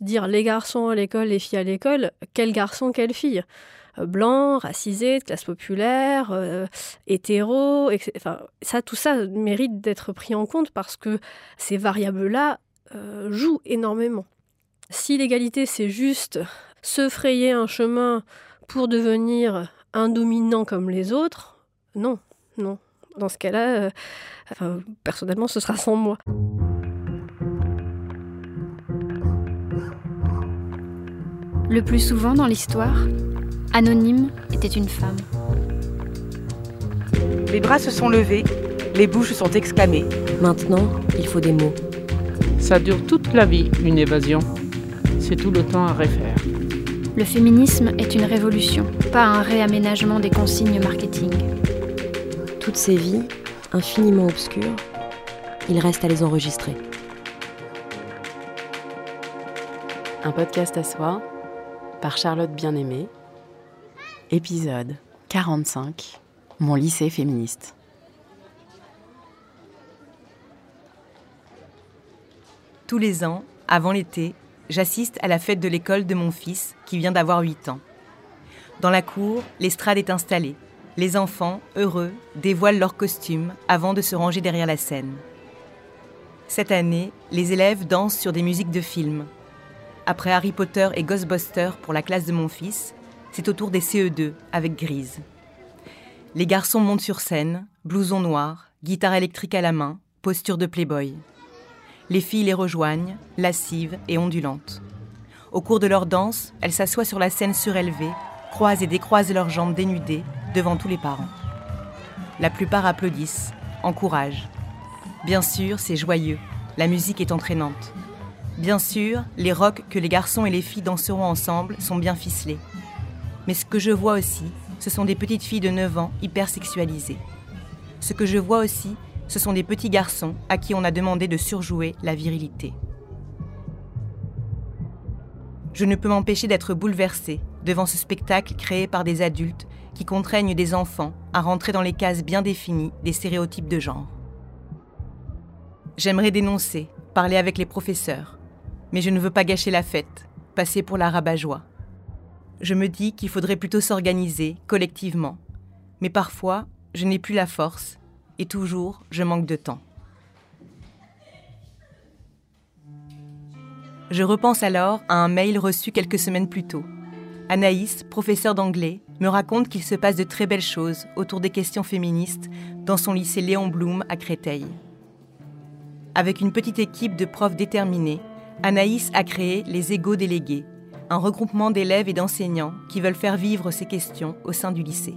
Dire les garçons à l'école, les filles à l'école, quel garçon, quelle fille? Blanc, racisé, de classe populaire, hétéro, etc. Ça, tout ça mérite d'être pris en compte parce que ces variables-là jouent énormément. Si l'égalité, c'est juste se frayer un chemin pour devenir un dominant comme les autres, non, non. Dans ce cas-là, personnellement, ce sera sans moi. Le plus souvent dans l'histoire, Anonyme était une femme. Les bras se sont levés, les bouches sont exclamées. Maintenant, il faut des mots. Ça dure toute la vie, une évasion. C'est tout le temps à refaire. Le féminisme est une révolution, pas un réaménagement des consignes marketing. Toutes ces vies, infiniment obscures, il reste à les enregistrer. Un podcast à soi par Charlotte Bien-Aimée. Épisode 45 Mon lycée féministe. Tous les ans, avant l'été, j'assiste à la fête de l'école de mon fils qui vient d'avoir 8 ans. Dans la cour, l'estrade est installée. Les enfants, heureux, dévoilent leurs costumes avant de se ranger derrière la scène. Cette année, les élèves dansent sur des musiques de films, après Harry Potter et Ghostbusters pour la classe de mon fils, c'est au tour des CE2 avec Grise. Les garçons montent sur scène, blouson noir, guitare électrique à la main, posture de playboy. Les filles les rejoignent, lascives et ondulantes. Au cours de leur danse, elles s'assoient sur la scène surélevée, croisent et décroisent leurs jambes dénudées devant tous les parents. La plupart applaudissent, encouragent. Bien sûr, c'est joyeux, la musique est entraînante. Bien sûr, les rocs que les garçons et les filles danseront ensemble sont bien ficelés. Mais ce que je vois aussi, ce sont des petites filles de 9 ans hyper sexualisées. Ce que je vois aussi, ce sont des petits garçons à qui on a demandé de surjouer la virilité. Je ne peux m'empêcher d'être bouleversée devant ce spectacle créé par des adultes qui contraignent des enfants à rentrer dans les cases bien définies des stéréotypes de genre. J'aimerais dénoncer, parler avec les professeurs, mais je ne veux pas gâcher la fête, passer pour la rabat-joie. Je me dis qu'il faudrait plutôt s'organiser collectivement. Mais parfois, je n'ai plus la force et toujours, je manque de temps. Je repense alors à un mail reçu quelques semaines plus tôt. Anaïs, professeure d'anglais, me raconte qu'il se passe de très belles choses autour des questions féministes dans son lycée Léon Blum à Créteil. Avec une petite équipe de profs déterminés, Anaïs a créé les Égaux délégués, un regroupement d'élèves et d'enseignants qui veulent faire vivre ces questions au sein du lycée.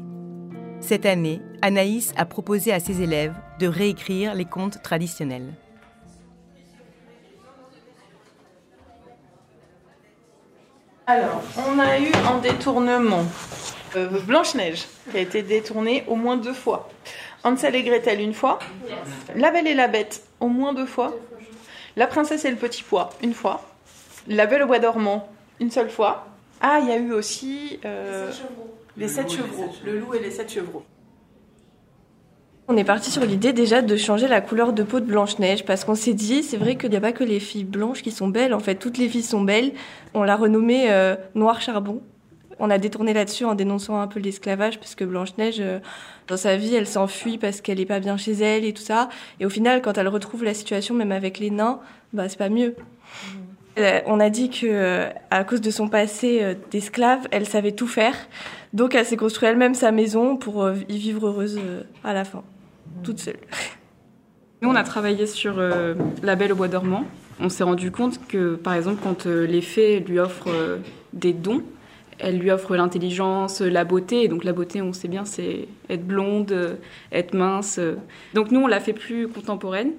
Cette année, Anaïs a proposé à ses élèves de réécrire les contes traditionnels. Alors, on a eu un détournement. Euh, Blanche-Neige, qui a été détournée au moins deux fois. Hansel et Gretel une fois. La Belle et la Bête au moins deux fois. La princesse et le petit pois, une fois. La belle au bois dormant, une seule fois. Ah, il y a eu aussi euh, les sept chevreaux. Le loup et les sept chevreaux. On est parti sur l'idée déjà de changer la couleur de peau de Blanche-Neige parce qu'on s'est dit, c'est vrai qu'il n'y a pas que les filles blanches qui sont belles, en fait toutes les filles sont belles. On l'a renommée euh, Noir Charbon on a détourné là-dessus en dénonçant un peu l'esclavage parce que Blanche-Neige, euh, dans sa vie, elle s'enfuit parce qu'elle est pas bien chez elle et tout ça. Et au final, quand elle retrouve la situation, même avec les nains, bah, c'est pas mieux. Euh, on a dit que euh, à cause de son passé d'esclave, elle savait tout faire. Donc elle s'est construite elle-même sa maison pour y vivre heureuse à la fin, toute seule. Nous, on a travaillé sur La Belle au bois dormant. On s'est rendu compte que, par exemple, quand les fées lui offrent des dons, elle lui offre l'intelligence, la beauté. Et donc la beauté, on sait bien, c'est être blonde, être mince. Donc nous, on l'a fait plus contemporaine.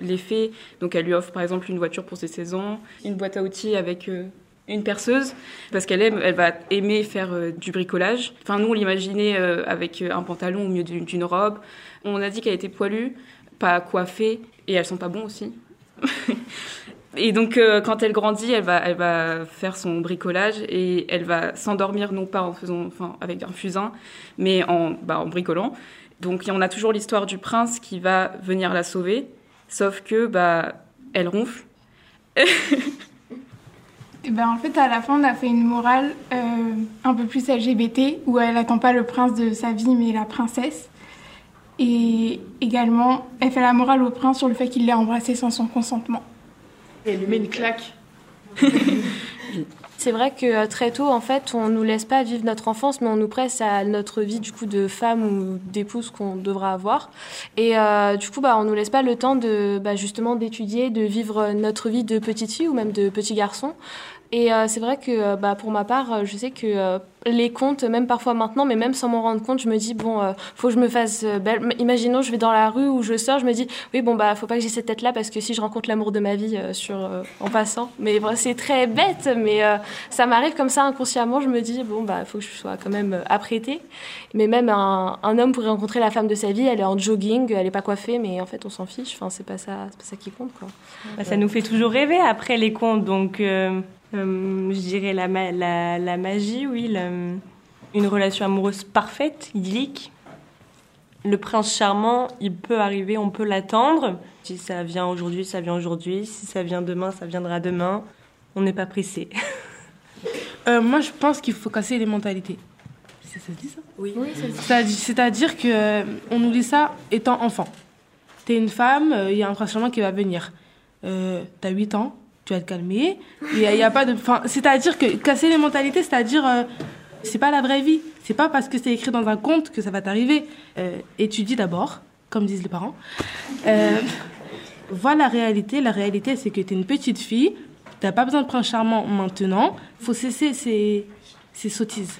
L'effet, donc elle lui offre par exemple une voiture pour ses 16 ans, une boîte à outils avec euh, une perceuse, parce qu'elle aime, elle va aimer faire euh, du bricolage. Enfin, nous, on l'imaginait euh, avec un pantalon au milieu d'une robe. On a dit qu'elle était poilue, pas coiffée, et elles sont pas bons aussi. Et donc, euh, quand elle grandit, elle va, elle va faire son bricolage et elle va s'endormir non pas en faisant, enfin, avec un fusain, mais en, bah, en bricolant. Donc, on a toujours l'histoire du prince qui va venir la sauver, sauf que, bah, elle ronfle. Et ben, en fait, à la fin, on a fait une morale euh, un peu plus LGBT, où elle attend pas le prince de sa vie, mais la princesse. Et également, elle fait la morale au prince sur le fait qu'il l'ait embrassée sans son consentement. Et une claque. C'est vrai que euh, très tôt, en fait, on nous laisse pas vivre notre enfance, mais on nous presse à notre vie du coup de femme ou d'épouse qu'on devra avoir. Et euh, du coup, bah, on nous laisse pas le temps de bah, justement d'étudier, de vivre notre vie de petite fille ou même de petit garçon. Et euh, c'est vrai que euh, bah, pour ma part, euh, je sais que les contes, même parfois maintenant, mais même sans m'en rendre compte, je me dis, bon, faut que je me fasse belle. Imaginons, je vais dans la rue ou je sors, je me dis, oui, bon, bah, faut pas que j'ai cette tête-là parce que si je rencontre l'amour de ma vie sur, en passant. Mais c'est très bête, mais ça m'arrive comme ça inconsciemment, je me dis, bon, bah, faut que je sois quand même apprêtée. Mais même un, homme pourrait rencontrer la femme de sa vie, elle est en jogging, elle est pas coiffée, mais en fait, on s'en fiche. Enfin, c'est pas ça, pas ça qui compte, quoi. Bah, ça nous fait toujours rêver après les contes, donc euh, je dirais la, ma- la, la magie, oui, la- une relation amoureuse parfaite, idyllique. Le prince charmant, il peut arriver, on peut l'attendre. Si ça vient aujourd'hui, ça vient aujourd'hui. Si ça vient demain, ça viendra demain. On n'est pas pressé. Euh, moi, je pense qu'il faut casser les mentalités. Ça, ça se dit ça? Oui, ça se dit. C'est-à-dire- que euh, on nous dit ça étant enfant. T'es une femme, euh, il y a un prince charmant qui va venir. Euh, T'as 8 ans, tu vas te calmer. Il y a, il y a pas de. enfin, C'est-à-dire que casser les mentalités, c'est-à-dire euh, c'est pas la vraie vie. C'est pas parce que c'est écrit dans un conte que ça va t'arriver. Euh, étudie d'abord, comme disent les parents. Euh, vois la réalité. La réalité, c'est que t'es une petite fille. T'as pas besoin de prince charmant maintenant. Faut cesser ces, ces sottises.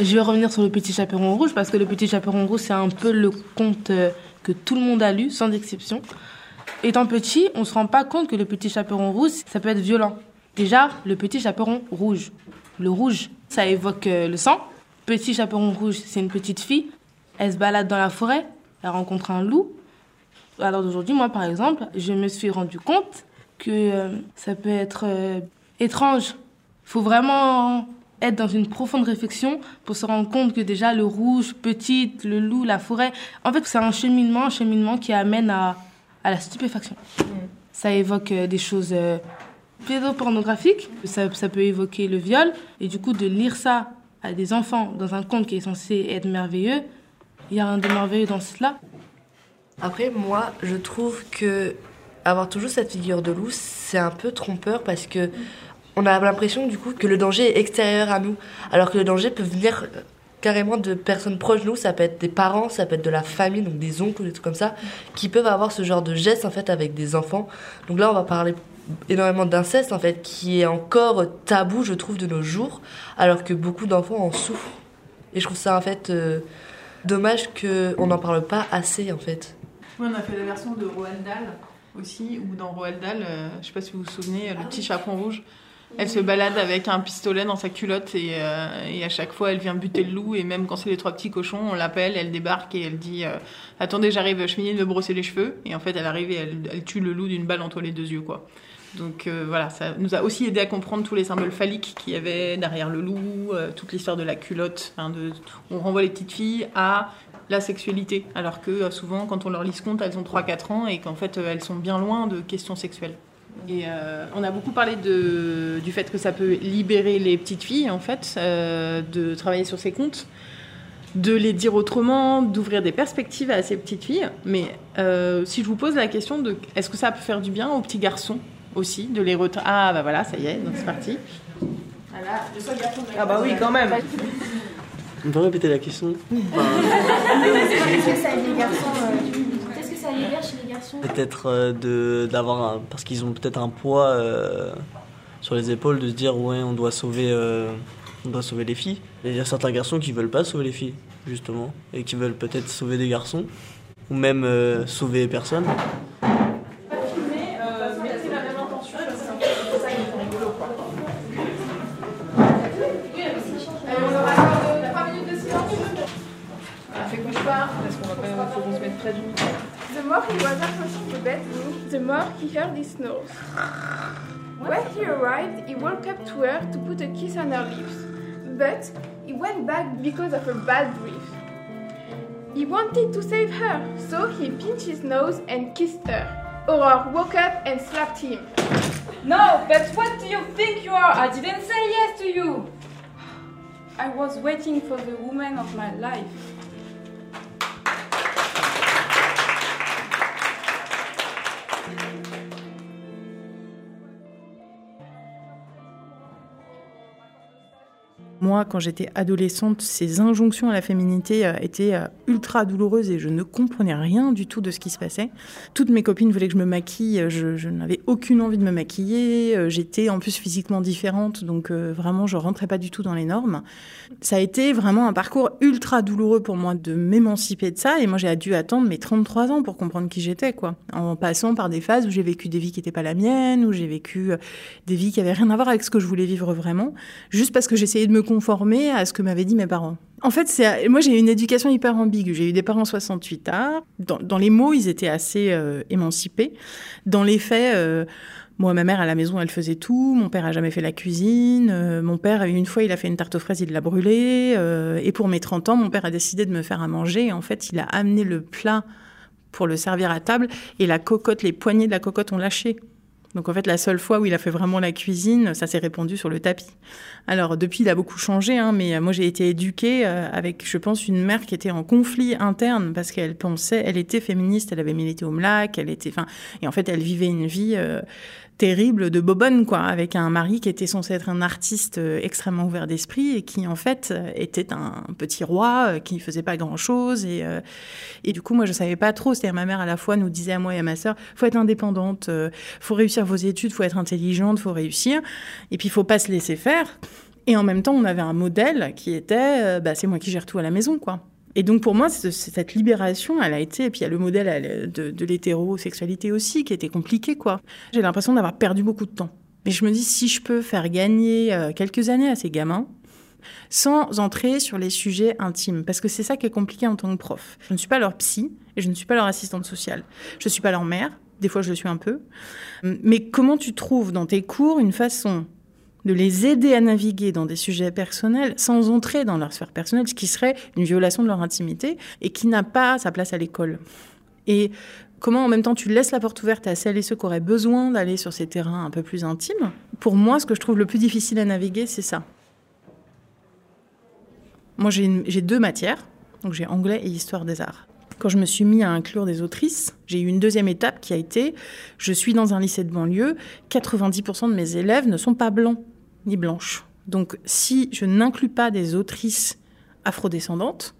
Je vais revenir sur le petit chaperon rouge parce que le petit chaperon rouge, c'est un peu le conte euh, que tout le monde a lu, sans exception. Étant petit, on se rend pas compte que le petit chaperon rouge, ça peut être violent. Déjà, le petit chaperon rouge. Le rouge, ça évoque euh, le sang. Petit chaperon rouge, c'est une petite fille. Elle se balade dans la forêt, elle rencontre un loup. Alors d'aujourd'hui, moi par exemple, je me suis rendu compte que euh, ça peut être euh, étrange. Il faut vraiment être dans une profonde réflexion pour se rendre compte que déjà le rouge, petite, le loup, la forêt, en fait c'est un cheminement, un cheminement qui amène à, à la stupéfaction. Ça évoque euh, des choses euh, pédopornographiques, ça, ça peut évoquer le viol, et du coup de lire ça à des enfants dans un conte qui est censé être merveilleux, il y a un de merveilleux dans cela. Après, moi, je trouve que avoir toujours cette figure de loup, c'est un peu trompeur parce que on a l'impression du coup que le danger est extérieur à nous, alors que le danger peut venir euh, carrément de personnes proches de nous. Ça peut être des parents, ça peut être de la famille, donc des oncles, des trucs comme ça, qui peuvent avoir ce genre de geste en fait avec des enfants. Donc là, on va parler énormément d'inceste en fait, qui est encore tabou, je trouve, de nos jours, alors que beaucoup d'enfants en souffrent. Et je trouve ça en fait euh, dommage qu'on n'en parle pas assez en fait. Oui, on a fait la version de Roald Dahl aussi, où dans Roald Dahl, euh, je sais pas si vous vous souvenez, le petit chaperon rouge, elle se balade avec un pistolet dans sa culotte et, euh, et à chaque fois elle vient buter le loup et même quand c'est les trois petits cochons, on l'appelle, elle débarque et elle dit euh, attendez j'arrive, je finis de me brosser les cheveux et en fait elle arrive et elle, tue le loup d'une balle entre les deux yeux quoi. Donc euh, voilà, ça nous a aussi aidé à comprendre tous les symboles phalliques qu'il y avait derrière le loup, toute l'histoire de la culotte. hein, on renvoie les petites filles à la sexualité, alors que souvent, quand on leur lit ce conte, elles ont 3-4 ans et qu'en fait, elles sont bien loin de questions sexuelles. Et euh, on a beaucoup parlé de, du fait que ça peut libérer les petites filles, en fait, euh, de travailler sur ces contes, de les dire autrement, d'ouvrir des perspectives à ces petites filles. Mais euh, si je vous pose la question de est-ce que ça peut faire du bien aux petits garçons aussi, de les retra... Ah bah voilà, ça y est, donc c'est parti. Ah bah oui, quand même. On peut répéter la question? Que ça Peut-être euh, de d'avoir parce qu'ils ont peut-être un poids euh, sur les épaules de se dire ouais on doit sauver euh, on doit sauver les filles. Il y a certains garçons qui veulent pas sauver les filles justement et qui veulent peut-être sauver des garçons ou même sauver personne. Was approaching the bedroom, the more he heard his snores. When he arrived, he walked up to her to put a kiss on her lips, but he went back because of a bad breath. He wanted to save her, so he pinched his nose and kissed her. Aurore woke up and slapped him. No, but what do you think you are? I didn't say yes to you. I was waiting for the woman of my life. Moi, quand j'étais adolescente, ces injonctions à la féminité euh, étaient euh, ultra douloureuses et je ne comprenais rien du tout de ce qui se passait. Toutes mes copines voulaient que je me maquille, je, je n'avais aucune envie de me maquiller. euh, J'étais en plus physiquement différente, donc euh, vraiment, je rentrais pas du tout dans les normes. Ça a été vraiment un parcours ultra douloureux pour moi de m'émanciper de ça. Et moi, j'ai dû attendre mes 33 ans pour comprendre qui j'étais, quoi. En passant par des phases où j'ai vécu des vies qui n'étaient pas la mienne, où j'ai vécu euh, des vies qui avaient rien à voir avec ce que je voulais vivre vraiment, juste parce que j'essayais de me conformer à ce que m'avaient dit mes parents. En fait, c'est, moi, j'ai eu une éducation hyper ambiguë. J'ai eu des parents 68 ans. Dans, les mots, ils étaient assez euh, émancipés. Dans les faits, euh, moi, ma mère à la maison, elle faisait tout. Mon père a jamais fait la cuisine. Euh, mon père, une fois, il a fait une tarte aux fraises, il l'a brûlée. Et pour mes 30 ans, mon père a décidé de me faire à manger. En fait, il a amené le plat pour le servir à table. Et la cocotte, les poignées de la cocotte ont lâché. Donc en fait, la seule fois où il a fait vraiment la cuisine, ça s'est répandu sur le tapis. Alors depuis, il a beaucoup changé, hein, mais moi j'ai été éduquée euh, avec, je pense, une mère qui était en conflit interne parce qu'elle pensait, elle était féministe, elle avait milité au MLAC, elle était, enfin, et en fait, elle vivait une vie euh, terrible de bobonne, quoi, avec un mari qui était censé être un artiste euh, extrêmement ouvert d'esprit et qui en fait euh, était un petit roi euh, qui faisait pas grand chose et et du coup moi je savais pas trop. C'est-à-dire ma mère à la fois nous disait à moi et à ma sœur, faut être indépendante, euh, faut réussir vos études, faut être intelligente, faut réussir et puis il faut pas se laisser faire. Et en même temps on avait un modèle qui était, bah, c'est moi qui gère tout à la maison, quoi. Et donc pour moi, ce- cette libération, elle a été, et puis il y a le modèle de, de l'hétérosexualité aussi, qui était compliqué, quoi. J'ai l'impression d'avoir perdu beaucoup de temps. Mais je me dis, si je peux faire gagner euh, quelques années à ces gamins, sans entrer sur les sujets intimes, parce que c'est ça qui est compliqué en tant que prof. Je ne suis pas leur psy, et je ne suis pas leur assistante sociale. Je ne suis pas leur mère, des fois je le suis un peu. Mais comment tu trouves dans tes cours une façon de les aider à naviguer dans des sujets personnels sans entrer dans leur sphère personnelle, ce qui serait une violation de leur intimité et qui n'a pas sa place à l'école. Et comment en même temps tu laisses la porte ouverte à celles et ceux qui auraient besoin d'aller sur ces terrains un peu plus intimes. Pour moi, ce que je trouve le plus difficile à naviguer, c'est ça. Moi, j'ai deux matières, donc j'ai anglais et histoire des arts. Quand je me suis mis à inclure des autrices, j'ai eu une deuxième étape qui a été, je suis dans un lycée de banlieue, 90% de mes élèves ne sont pas blancs ni blanches. Donc si je n'inclus pas des autrices afrodescendantes,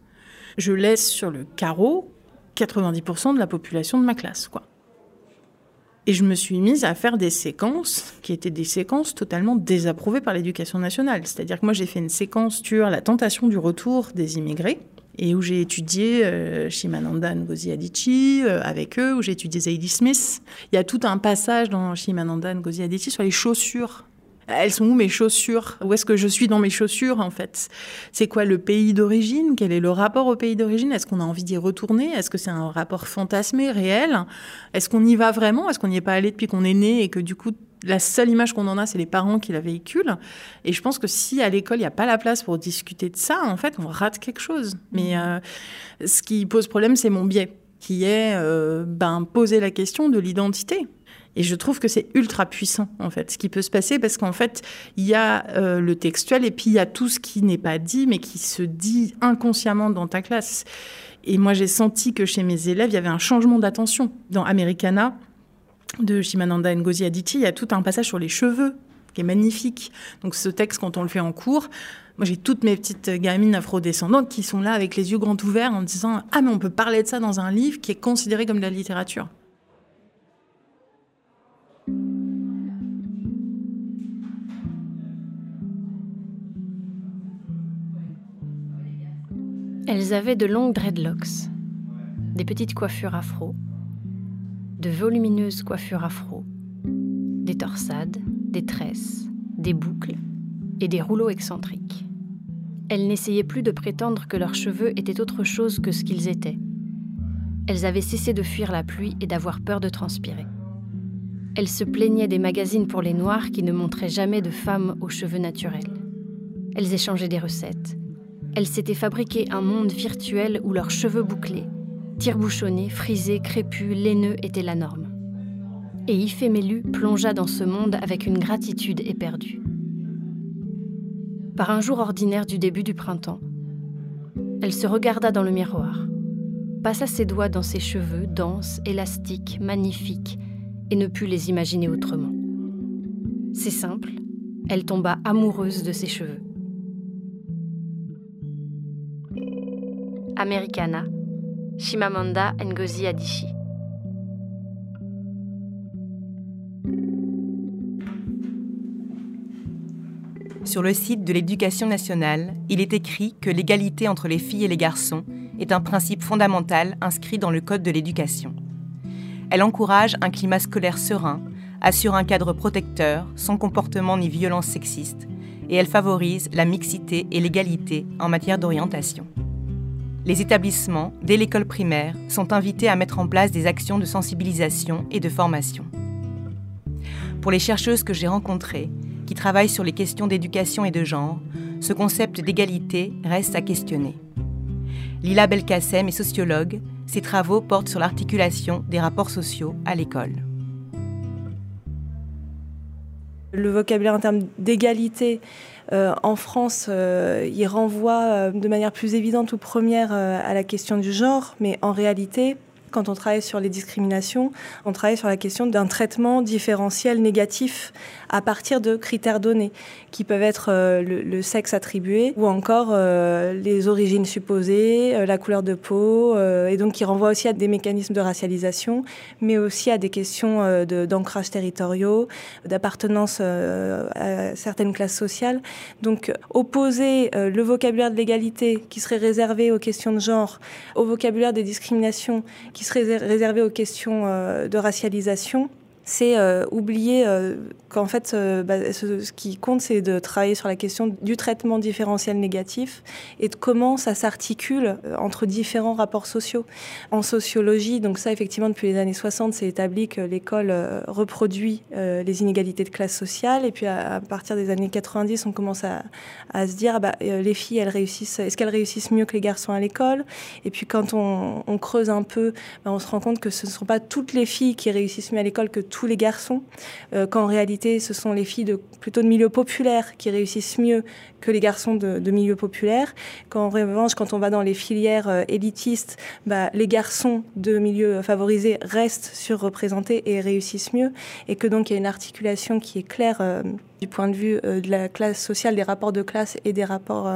je laisse sur le carreau 90% de la population de ma classe, quoi. Et je me suis mise à faire des séquences qui étaient des séquences totalement désapprouvées par l'éducation nationale. C'est-à-dire que moi, j'ai fait une séquence sur la tentation du retour des immigrés et où j'ai étudié euh, Shimananda Ngozi Adichie euh, avec eux, où j'ai étudié Zadie Smith. Il y a tout un passage dans Shimananda Ngozi Adichie sur les chaussures. Elles sont où mes chaussures? Où est-ce que je suis dans mes chaussures en fait? C'est quoi le pays d'origine? Quel est le rapport au pays d'origine? Est-ce qu'on a envie d'y retourner? Est-ce que c'est un rapport fantasmé, réel? Est-ce qu'on y va vraiment? Est-ce qu'on n'y est pas allé depuis qu'on est né et que du coup la seule image qu'on en a, c'est les parents qui la véhiculent? Et je pense que si à l'école, il n'y a pas la place pour discuter de ça, en fait, on rate quelque chose. Mais euh, ce qui pose problème, c'est mon biais, qui est euh, ben, poser la question de l'identité. Et je trouve que c'est ultra puissant, en fait, ce qui peut se passer, parce qu'en fait, il y a euh, le textuel et puis il y a tout ce qui n'est pas dit, mais qui se dit inconsciemment dans ta classe. Et moi, j'ai senti que chez mes élèves, il y avait un changement d'attention. Dans Americana, de Shimananda Ngozi Adichie, il y a tout un passage sur les cheveux qui est magnifique. Donc ce texte, quand on le fait en cours, moi j'ai toutes mes petites gamines afrodescendantes qui sont là avec les yeux grands ouverts en disant ah mais on peut parler de ça dans un livre qui est considéré comme de la littérature. Elles avaient de longues dreadlocks, des petites coiffures afro, de volumineuses coiffures afro, des torsades, des tresses, des boucles et des rouleaux excentriques. Elles n'essayaient plus de prétendre que leurs cheveux étaient autre chose que ce qu'ils étaient. Elles avaient cessé de fuir la pluie et d'avoir peur de transpirer. Elles se plaignaient des magazines pour les noirs qui ne montraient jamais de femmes aux cheveux naturels. Elles échangeaient des recettes. Elles s'étaient fabriqué un monde virtuel où leurs cheveux bouclés, tire-bouchonnés, frisés, crépus, laineux étaient la norme. Et Ifemelu plongea dans ce monde avec une gratitude éperdue. Par un jour ordinaire du début du printemps, elle se regarda dans le miroir, passa ses doigts dans ses cheveux denses, élastiques, magnifiques, et ne put les imaginer autrement. C'est simple, elle tomba amoureuse de ses cheveux. Americana, Shimamanda Ngozi Adichie. Sur le site de l'Éducation nationale, il est écrit que l'égalité entre les filles et les garçons est un principe fondamental inscrit dans le Code de l'éducation. Elle encourage un climat scolaire serein, assure un cadre protecteur, sans comportement ni violence sexiste, et elle favorise la mixité et l'égalité en matière d'orientation. Les établissements, dès l'école primaire, sont invités à mettre en place des actions de sensibilisation et de formation. Pour les chercheuses que j'ai rencontrées, qui travaillent sur les questions d'éducation et de genre, ce concept d'égalité reste à questionner. Lila Belkacem est sociologue, ses travaux portent sur l'articulation des rapports sociaux à l'école. Le vocabulaire en termes d'égalité euh, en France, euh, il renvoie euh, de manière plus évidente ou première à la question du genre, mais en réalité, quand on travaille sur les discriminations, on travaille sur la question d'un traitement différentiel négatif à partir de critères donnés, qui peuvent être euh, le, sexe attribué ou encore euh, les origines supposées, euh, la couleur de peau, et donc qui renvoient aussi à des mécanismes de racialisation, mais aussi à des questions d'ancrage territoriaux, d'appartenance à certaines classes sociales. Donc opposer le vocabulaire de l'égalité qui serait réservé aux questions de genre au vocabulaire des discriminations qui serait réservé aux questions de racialisation c'est euh, oublier euh, qu'en fait, euh, bah, ce, qui compte, c'est de travailler sur la question du traitement différentiel négatif et de comment ça s'articule entre différents rapports sociaux. En sociologie, donc ça, effectivement, depuis les années 60, c'est établi que l'école reproduit les inégalités de classe sociale. Et puis, à, partir des années 90, on commence à, se dire, bah, les filles, elles réussissent, est-ce qu'elles réussissent mieux que les garçons à l'école? Et puis, quand on, on creuse un peu, bah, on se rend compte que ce ne sont pas toutes les filles qui réussissent mieux à l'école que tous les garçons, euh, qu'en réalité ce sont les filles de, plutôt de milieux populaires qui réussissent mieux que les garçons de, de milieux populaires, qu'en revanche quand on va dans les filières euh, élitistes, bah, les garçons de milieux favorisés restent surreprésentés et réussissent mieux, et que donc il y a une articulation qui est claire. Euh, du point de vue euh, de la classe sociale, des rapports de classe et des rapports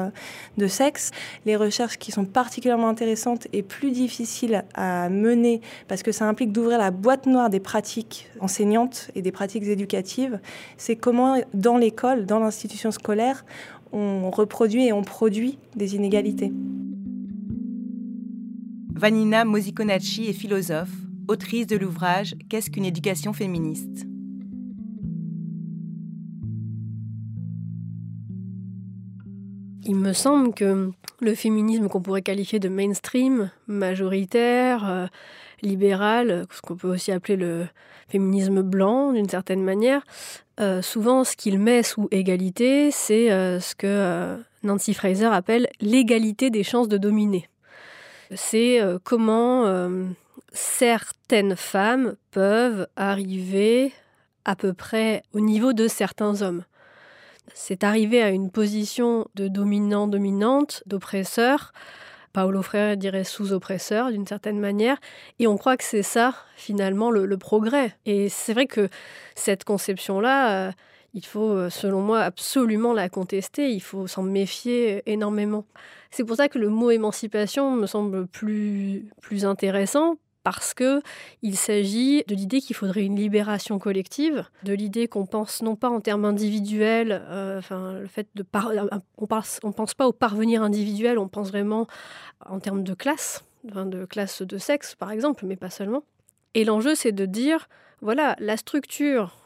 de sexe. Les recherches qui sont particulièrement intéressantes et plus difficiles à mener parce que ça implique d'ouvrir la boîte noire des pratiques enseignantes et des pratiques éducatives, c'est comment dans l'école, dans l'institution scolaire, on reproduit et on produit des inégalités. Vanina Mosikonacci est philosophe, autrice de l'ouvrage Qu'est-ce qu'une éducation féministe? Il me semble que le féminisme qu'on pourrait qualifier de mainstream, majoritaire, euh, libéral, ce qu'on peut aussi appeler le féminisme blanc d'une certaine manière, euh, souvent ce qu'il met sous égalité, c'est euh, ce que Nancy Fraser appelle l'égalité des chances de dominer. C'est comment certaines femmes peuvent arriver à peu près au niveau de certains hommes c'est arrivé à une position de dominant-dominante, d'oppresseur. Paolo Freire dirait sous-oppresseur d'une certaine manière. Et on croit que c'est ça, finalement, le, progrès. Et c'est vrai que cette conception-là, euh, il faut, euh, selon moi, absolument la contester. Il faut s'en méfier énormément. C'est pour ça que le mot émancipation me semble plus, plus intéressant parce que il s'agit de l'idée qu'il faudrait une libération collective, de l'idée qu'on pense non pas en termes individuels, euh, on pense, pense pas au parvenir individuel, on pense vraiment en termes de classe, de classe de sexe par exemple, mais pas seulement. Et l'enjeu c'est de dire voilà la structure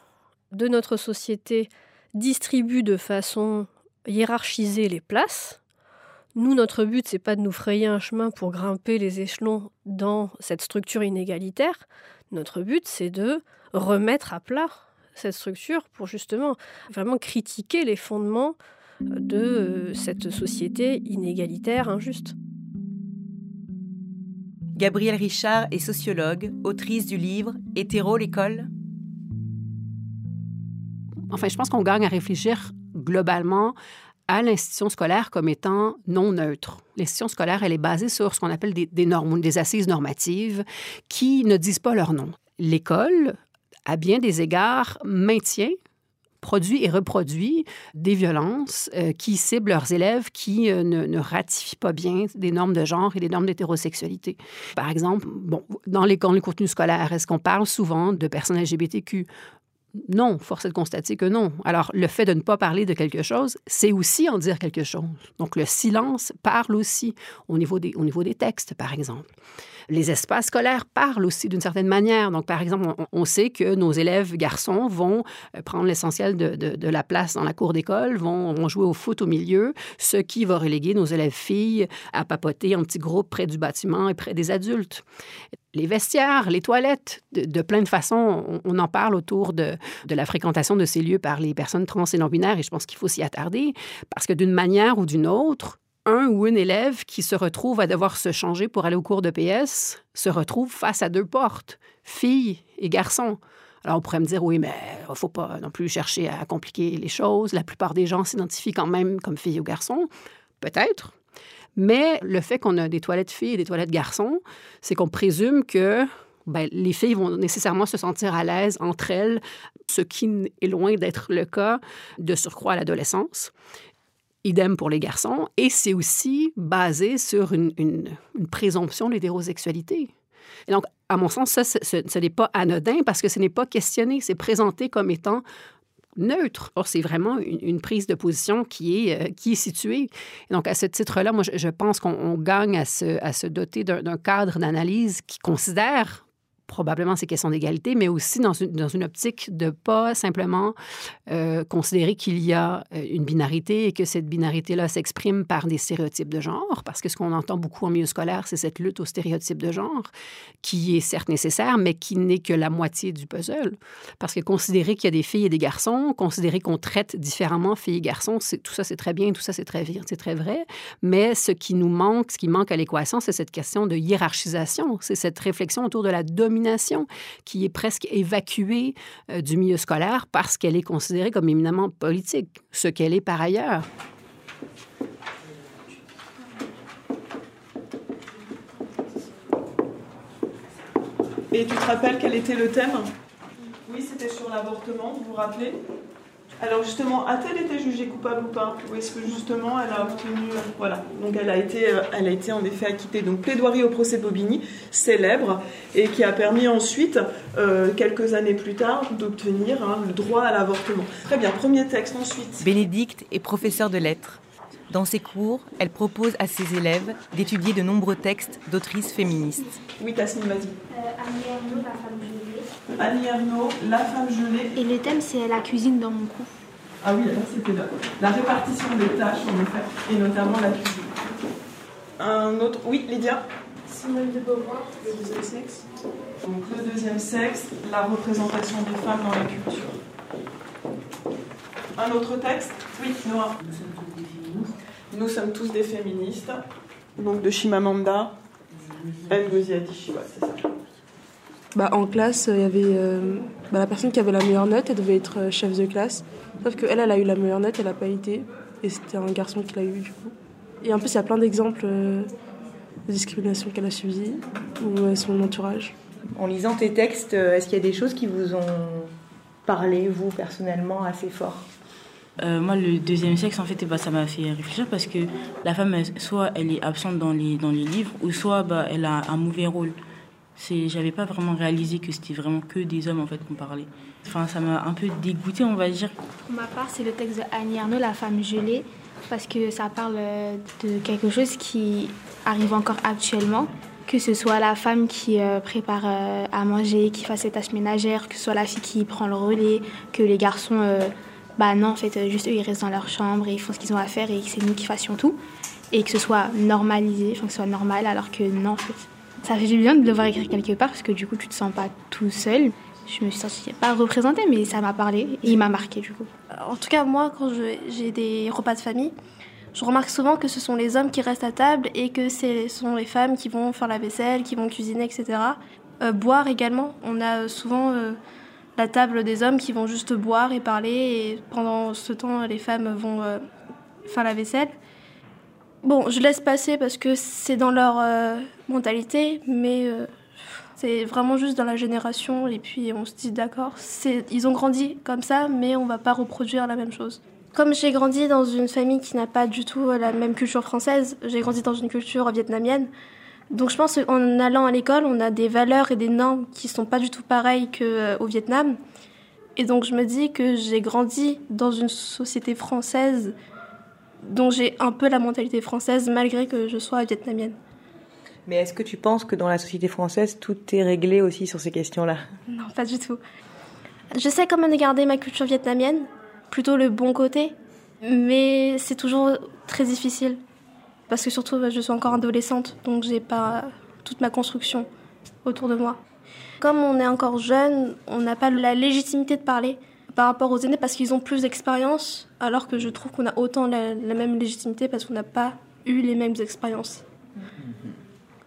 de notre société distribue de façon hiérarchisée les places nous, notre but, c'est pas de nous frayer un chemin pour grimper les échelons dans cette structure inégalitaire. Notre but, c'est de remettre à plat cette structure pour justement vraiment critiquer les fondements de euh, cette société inégalitaire, injuste. Gabrielle Richard est sociologue, autrice du livre Hétéro l'école. enfin, je pense qu'on gagne à réfléchir globalement à l'institution scolaire comme étant non neutre. L'institution scolaire, elle est basée sur ce qu'on appelle des, normes, des assises normatives qui ne disent pas leur nom. L'école, à bien des égards, maintient produit et reproduit des violences euh, qui ciblent leurs élèves qui euh, ne, ne, ratifient pas bien des normes de genre et des normes d'hétérosexualité. Par exemple, bon, dans les, dans les contenus scolaires, est-ce qu'on parle souvent de personnes LGBTQ? Non, force est de constater que non. Alors, le fait de ne pas parler de quelque chose, c'est aussi en dire quelque chose. Donc, le silence parle aussi au niveau des, des textes, par exemple. Les espaces scolaires parlent aussi d'une certaine manière. Donc, par exemple, on, sait que nos élèves garçons vont euh, prendre l'essentiel de, la place dans la cour d'école, vont, vont, jouer au foot au milieu, ce qui va reléguer nos élèves filles à papoter en petits groupes près du bâtiment et près des adultes les vestiaires, les toilettes, de, plein de façons. On, en parle autour de, la fréquentation de ces lieux par les personnes trans et non-binaires, et je pense qu'il faut s'y attarder, parce que d'une manière ou d'une autre, un ou une élève qui se retrouve à devoir se changer pour aller au cours de PS se retrouve face à deux portes, filles et garçons. Alors, on pourrait me dire, oui, mais il ne faut pas non plus chercher à compliquer les choses. La plupart des gens s'identifient quand même comme filles ou garçons. Peut-être. Mais le fait qu'on a des toilettes filles et des toilettes garçons, c'est qu'on présume que ben, les filles vont nécessairement se sentir à l'aise entre elles, ce qui est loin d'être le cas de surcroît à l'adolescence. Idem pour les garçons. Et c'est aussi basé sur une, présomption de l'hétérosexualité. Et donc, à mon sens, ça, ce n'est pas anodin parce que ce n'est pas questionné, c'est présenté comme étant neutre. Or, c'est vraiment une, prise de position qui est, euh, qui est située. Et donc, à ce titre-là, moi, je, je pense qu'on gagne à se, à se doter d'un cadre d'analyse qui considère probablement ces questions d'égalité, mais aussi dans une, dans une optique de pas simplement euh, considérer qu'il y a euh, une binarité et que cette binarité-là s'exprime par des stéréotypes de genre, parce que ce qu'on entend beaucoup en milieu scolaire, c'est cette lutte aux stéréotypes de genre, qui est certes nécessaire, mais qui n'est que la moitié du puzzle. Parce que considérer qu'il y a des filles et des garçons, considérer qu'on traite différemment filles et garçons, tout ça c'est très bien, tout ça c'est très, c'est très vrai, mais ce qui nous manque, ce qui manque à l'équation, c'est cette question de hiérarchisation, c'est cette réflexion autour de la domination qui est presque évacuée euh, du milieu scolaire parce qu'elle est considérée comme éminemment politique, ce qu'elle est par ailleurs. Et tu te rappelles quel était le thème? Oui, c'était sur l'avortement, vous vous rappelez? Alors justement, a-t-elle été jugée coupable ou pas Ou est-ce que justement elle a obtenu... Euh, voilà, donc elle a, été, euh, elle a été en effet acquittée. Donc plaidoirie au procès Bobigny, célèbre, et qui a permis ensuite, euh, quelques années plus tard, d'obtenir hein, le droit à l'avortement. Très bien, premier texte ensuite. Bénédicte est professeure de lettres. Dans ses cours, elle propose à ses élèves d'étudier de nombreux textes d'autrices féministes. Oui, Tasmin, vas-y. Euh, Annie Ernaux, La femme gelée. Et le thème, c'est la cuisine dans mon cou. Ah oui, là, c'était la, la répartition des tâches, en effet, et notamment la cuisine. Un autre, oui, Lydia Simone de Beauvoir, le deuxième sexe. Donc le deuxième sexe, la représentation des femmes dans la culture. Un autre texte? Oui, Noah. Nous sommes tous des féministes. Donc de Chimamanda, Ngozi Adichie, ouais, c'est ça. Bah, en classe, il y avait euh, bah, la personne qui avait la meilleure note, elle devait être chef de classe. Sauf qu'elle, elle a eu la meilleure note, elle n'a pas été. Et c'était un garçon qui l'a eu, du coup. Et en plus, il y a plein d'exemples euh, de discrimination qu'elle a subies, ou euh, son entourage. En lisant tes textes, est-ce qu'il y a des choses qui vous ont parlé, vous, personnellement, assez fort? Euh, moi, le deuxième sexe, en fait, bah, ça m'a fait réfléchir parce que la femme, elle, soit elle est absente dans les, dans les livres, ou soit bah, elle a un mauvais rôle. C'est, j'avais pas vraiment réalisé que c'était vraiment que des hommes en fait qu'on parlait. Enfin, ça m'a un peu dégoûté, on va dire. Pour ma part, c'est le texte de Annie Arnaud, La femme gelée, parce que ça parle de quelque chose qui arrive encore actuellement. Que ce soit la femme qui euh, prépare euh, à manger, qui fasse ses tâches ménagères, que ce soit la fille qui prend le relais, que les garçons. Euh, bah non, en fait, juste eux, ils restent dans leur chambre et ils font ce qu'ils ont à faire et c'est nous qui fassions tout. Et que ce soit normalisé, enfin que ce soit normal, alors que non, en fait. Ça fait du bien de devoir écrire quelque part parce que du coup, tu te sens pas tout seul. Je me suis sentie pas représentée, mais ça m'a parlé et il m'a marqué du coup. En tout cas, moi, quand j'ai des repas de famille, je remarque souvent que ce sont les hommes qui restent à table et que ce sont les femmes qui vont faire la vaisselle, qui vont cuisiner, etc. Euh, boire également. On a souvent. Euh, la table des hommes qui vont juste boire et parler et pendant ce temps les femmes vont euh, faire la vaisselle. Bon, je laisse passer parce que c'est dans leur euh, mentalité, mais euh, c'est vraiment juste dans la génération et puis on se dit d'accord, ils ont grandi comme ça, mais on va pas reproduire la même chose. Comme j'ai grandi dans une famille qui n'a pas du tout la même culture française, j'ai grandi dans une culture vietnamienne. Donc je pense qu'en allant à l'école, on a des valeurs et des normes qui sont pas du tout pareilles qu'au Vietnam. Et donc je me dis que j'ai grandi dans une société française dont j'ai un peu la mentalité française malgré que je sois vietnamienne. Mais est-ce que tu penses que dans la société française, tout est réglé aussi sur ces questions-là? Non, pas du tout. Je sais comment garder ma culture vietnamienne, plutôt le bon côté, mais c'est toujours très difficile. Parce que surtout, je suis encore adolescente, donc j'ai pas toute ma construction autour de moi. Comme on est encore jeune, on n'a pas la légitimité de parler par rapport aux aînés parce qu'ils ont plus d'expérience, alors que je trouve qu'on a autant la, même légitimité parce qu'on n'a pas eu les mêmes expériences.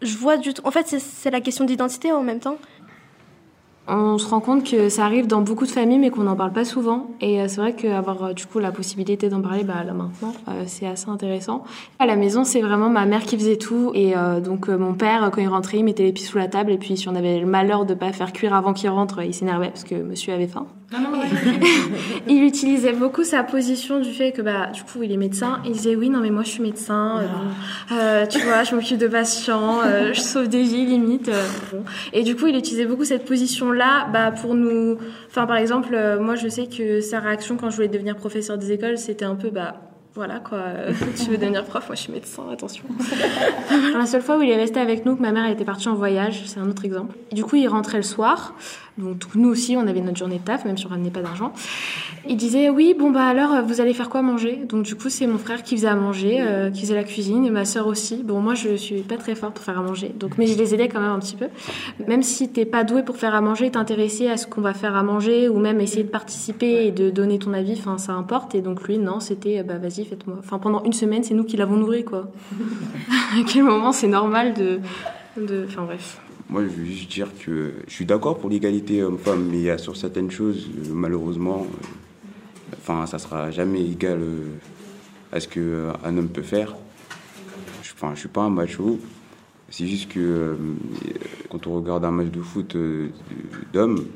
Je vois du En fait, c'est la question d'identité en même temps. On se rend compte que ça arrive dans beaucoup de familles, mais qu'on n'en parle pas souvent. Et euh, c'est vrai qu'avoir euh, du coup la possibilité d'en parler bah, là maintenant, euh, c'est assez intéressant. À la maison, c'est vraiment ma mère qui faisait tout. Et donc mon père, quand il rentrait, il mettait les pieds sous la table. Et puis si on avait le malheur de pas faire cuire avant qu'il rentre, il s'énervait parce que monsieur avait faim. il utilisait beaucoup sa position du fait que bah du coup il est médecin. Il disait oui non mais moi je suis médecin. tu vois, je m'occupe de patients, je sauve des vies limite. Et du coup il utilisait beaucoup cette position là, bah, pour nous. Enfin, par exemple, euh, moi, je sais que sa réaction quand je voulais devenir professeur des écoles, c'était un peu, bah, voilà quoi, tu veux devenir prof, moi je suis médecin, attention. la seule fois où il est resté avec nous, que ma mère était partie en voyage, c'est un autre exemple. Du coup, il rentrait le soir. Donc nous aussi, on avait notre journée de taf, même si on ramenait pas d'argent. Il disait oui, bon bah alors vous allez faire quoi manger? Donc du coup, c'est mon frère qui faisait à manger, euh, qui faisait la cuisine, et ma sœur aussi. Bon, moi je suis pas très forte pour faire à manger, donc mais je les aidais quand même un petit peu. Même si t'es pas doué pour faire à manger, t'intéresser à ce qu'on va faire à manger, ou même essayer de participer et de donner ton avis, enfin ça importe. Et donc lui, non, c'était bah vas-y, Enfin pendant une semaine, c'est nous qui l'avons nourri quoi. à quel moment c'est normal de, enfin bref. Moi, je veux juste dire que je suis d'accord pour l'égalité homme-femme, mais il y a sur certaines choses, euh, malheureusement, euh, enfin, ça sera jamais égal euh, à ce qu'un homme peut faire. Enfin, je suis pas un macho. C'est juste que quand on regarde un match de foot d'hommes,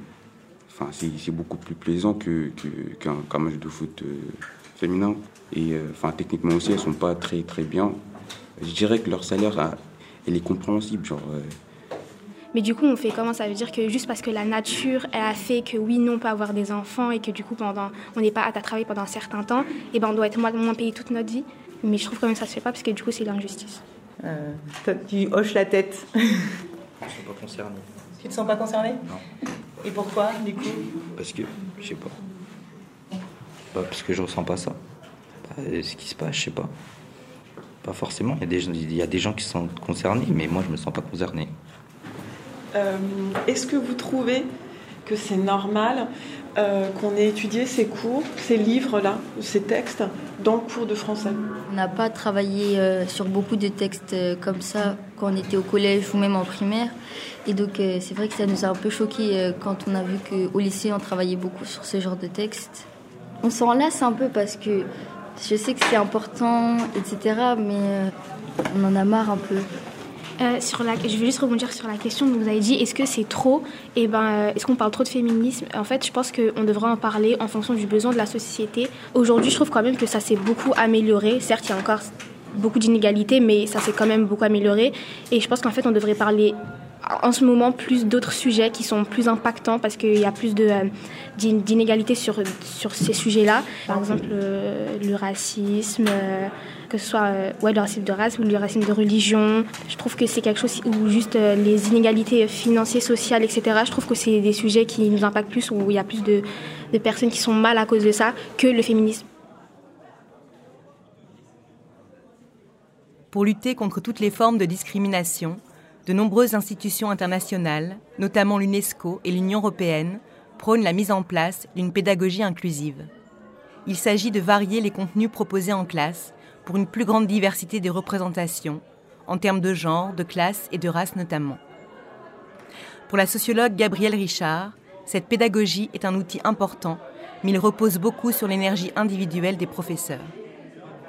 enfin, c'est beaucoup plus plaisant qu'un match de foot féminin. Et enfin, techniquement aussi, elles sont pas très très bien. Je dirais que leur salaire, elle est compréhensible. Genre, mais du coup, on fait comment? Ça veut dire que juste parce que la nature elle a fait que oui, nous, on peut avoir des enfants et que du coup, pendant, on n'est pas à travailler pendant un certain temps, et ben on doit être moins, moins payé toute notre vie. Mais je trouve quand même que ça se fait pas parce que du coup, c'est l'injustice. Euh, tu hoches la tête. Je ne suis pas concerné. Tu te sens pas concerné? Non. Et pourquoi, du coup? Parce que, je sais pas. Pas parce que je ressens pas ça. Ce qui se passe, je sais pas. Pas forcément. Il y, a des, il y a des gens qui sont concernés, mais moi, je me sens pas concerné. Euh, est-ce que vous trouvez que c'est normal euh, qu'on ait étudié ces cours, ces livres-là, ces textes, dans le cours de français? On n'a pas travaillé euh, sur beaucoup de textes comme ça quand on était au collège ou même en primaire. Et donc c'est vrai que ça nous a un peu choqué quand on a vu qu'au lycée on travaillait beaucoup sur ce genre de textes. On s'en lasse un peu parce que je sais que c'est important, etc. Mais on en a marre un peu. Euh, sur la, je vais juste rebondir sur la question que vous avez dit. Est-ce que c'est trop? Eh ben, euh, est-ce qu'on parle trop de féminisme? En fait, je pense qu'on devrait en parler en fonction du besoin de la société. Aujourd'hui, je trouve quand même que ça s'est beaucoup amélioré. Certes, il y a encore beaucoup d'inégalités, mais ça s'est quand même beaucoup amélioré. Et je pense qu'en fait, on devrait parler en ce moment plus d'autres sujets qui sont plus impactants parce qu'il y a plus euh, d'inégalités sur, sur ces sujets-là. Par exemple, le racisme que ce soit euh, ouais, le racisme de race ou le racisme de religion. Je trouve que c'est quelque chose où juste euh, les inégalités financières, sociales, etc. Je trouve que c'est des sujets qui nous impactent plus, où il y a plus de, de personnes qui sont mal à cause de ça que le féminisme. Pour lutter contre toutes les formes de discrimination, de nombreuses institutions internationales, notamment l'UNESCO et l'Union européenne, prônent la mise en place d'une pédagogie inclusive. Il s'agit de varier les contenus proposés en classe pour une plus grande diversité des représentations, en termes de genre, de classe et de race notamment. Pour la sociologue Gabrielle Richard, Cette pédagogie est un outil important, mais il repose beaucoup sur l'énergie individuelle des professeurs.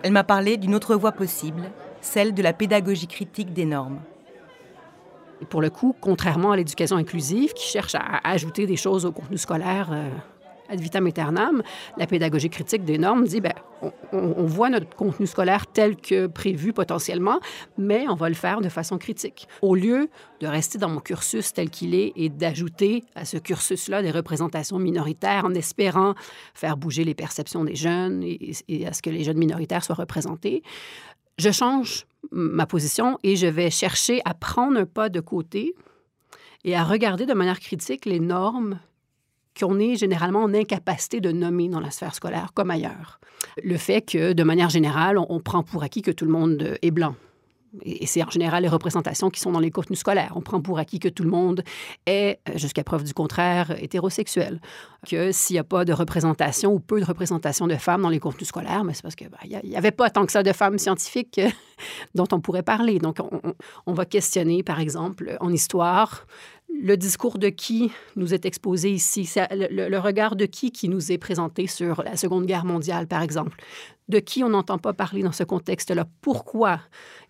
Elle m'a parlé d'une autre voie possible, celle de la pédagogie critique des normes. Pour le coup, contrairement à l'éducation inclusive qui cherche à ajouter des choses au contenu scolaire euh, ad vitam aeternam, la pédagogie critique des normes dit ben, on, voit notre contenu scolaire tel que prévu potentiellement, mais on va le faire de façon critique. Au lieu de rester dans mon cursus tel qu'il est et d'ajouter à ce cursus-là des représentations minoritaires en espérant faire bouger les perceptions des jeunes et à ce que les jeunes minoritaires soient représentés, je change ma position et je vais chercher à prendre un pas de côté et à regarder de manière critique les normes qu'on est généralement en incapacité de nommer dans la sphère scolaire comme ailleurs. Le fait que, de manière générale, on, prend pour acquis que tout le monde est blanc. Et c'est en général les représentations qui sont dans les contenus scolaires. On prend pour acquis que tout le monde est, jusqu'à preuve du contraire, hétérosexuel. Que s'il n'y a pas de représentation ou peu de représentation de femmes dans les contenus scolaires, mais c'est parce qu'il ben, n'y avait pas tant que ça de femmes scientifiques dont on pourrait parler. Donc, on, va questionner, par exemple, en histoire, le discours de qui nous est exposé ici, le, regard de qui qui nous est présenté sur la Seconde Guerre mondiale, par exemple, de qui on n'entend pas parler dans ce contexte-là, pourquoi.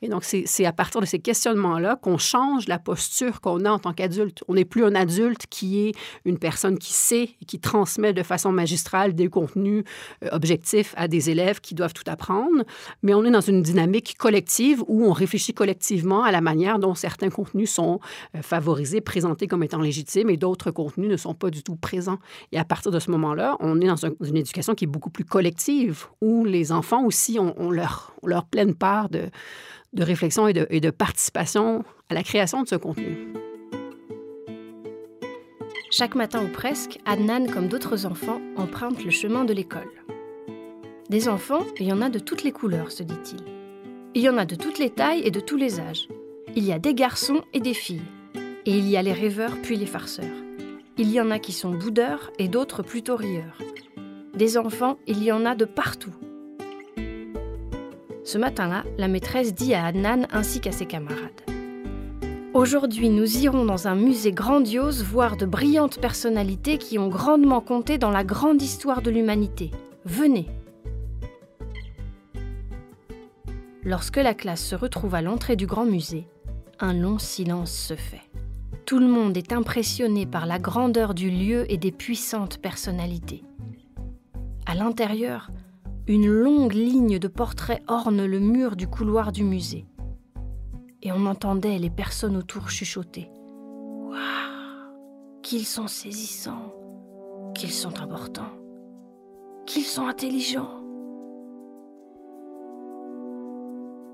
Et donc, c'est à partir de ces questionnements-là qu'on change la posture qu'on a en tant qu'adulte. On n'est plus un adulte qui est une personne qui sait et qui transmet de façon magistrale des contenus euh, objectifs à des élèves qui doivent tout apprendre, mais on est dans une dynamique collective où on réfléchit collectivement à la manière dont certains contenus sont euh, favorisés, présentés comme étant légitimes et d'autres contenus ne sont pas du tout présents. Et à partir de ce moment-là, on est dans une éducation qui est beaucoup plus collective, où les enfants aussi ont, leur, leur, pleine part de, de réflexion et de, participation à la création de ce contenu. Chaque matin ou presque, Adnan, comme d'autres enfants, emprunte le chemin de l'école. Des enfants, il y en a de toutes les couleurs, se dit-il. Il y en a de toutes les tailles et de tous les âges. Il y a des garçons et des filles. Et il y a les rêveurs puis les farceurs. Il y en a qui sont boudeurs et d'autres plutôt rieurs. Des enfants, il y en a de partout, ce matin-là, la maîtresse dit à Adnan ainsi qu'à ses camarades. Aujourd'hui, nous irons dans un musée grandiose voir de brillantes personnalités qui ont grandement compté dans la grande histoire de l'humanité. Venez. Lorsque la classe se retrouve à l'entrée du grand musée, un long silence se fait. Tout le monde est impressionné par la grandeur du lieu et des puissantes personnalités. À l'intérieur, une longue ligne de portraits orne le mur du couloir du musée. Et on entendait les personnes autour chuchoter. Waouh Qu'ils sont saisissants Qu'ils sont importants Qu'ils sont intelligents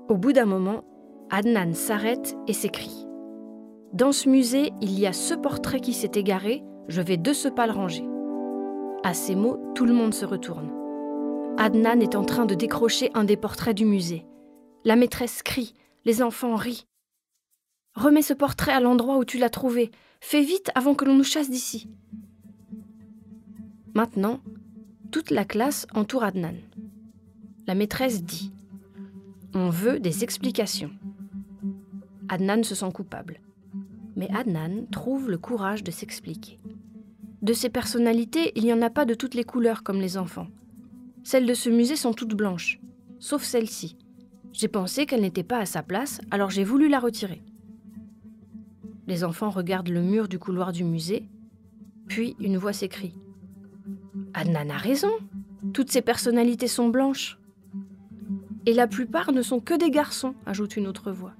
Au bout d'un moment, Adnan s'arrête et s'écrie. Dans ce musée, il y a ce portrait qui s'est égaré, je vais de ce pas le ranger. À ces mots, tout le monde se retourne. Adnan est en train de décrocher un des portraits du musée. La maîtresse crie, les enfants rient. Remets ce portrait à l'endroit où tu l'as trouvé. Fais vite avant que l'on nous chasse d'ici. Maintenant, toute la classe entoure Adnan. La maîtresse dit On veut des explications. Adnan se sent coupable. Mais Adnan trouve le courage de s'expliquer. De ces personnalités, il n'y en a pas de toutes les couleurs comme les enfants. Celles de ce musée sont toutes blanches, sauf celle-ci. J'ai pensé qu'elle n'était pas à sa place, alors j'ai voulu la retirer. Les enfants regardent le mur du couloir du musée, puis une voix s'écrie. Adnan a raison, toutes ces personnalités sont blanches. Et la plupart ne sont que des garçons, ajoute une autre voix.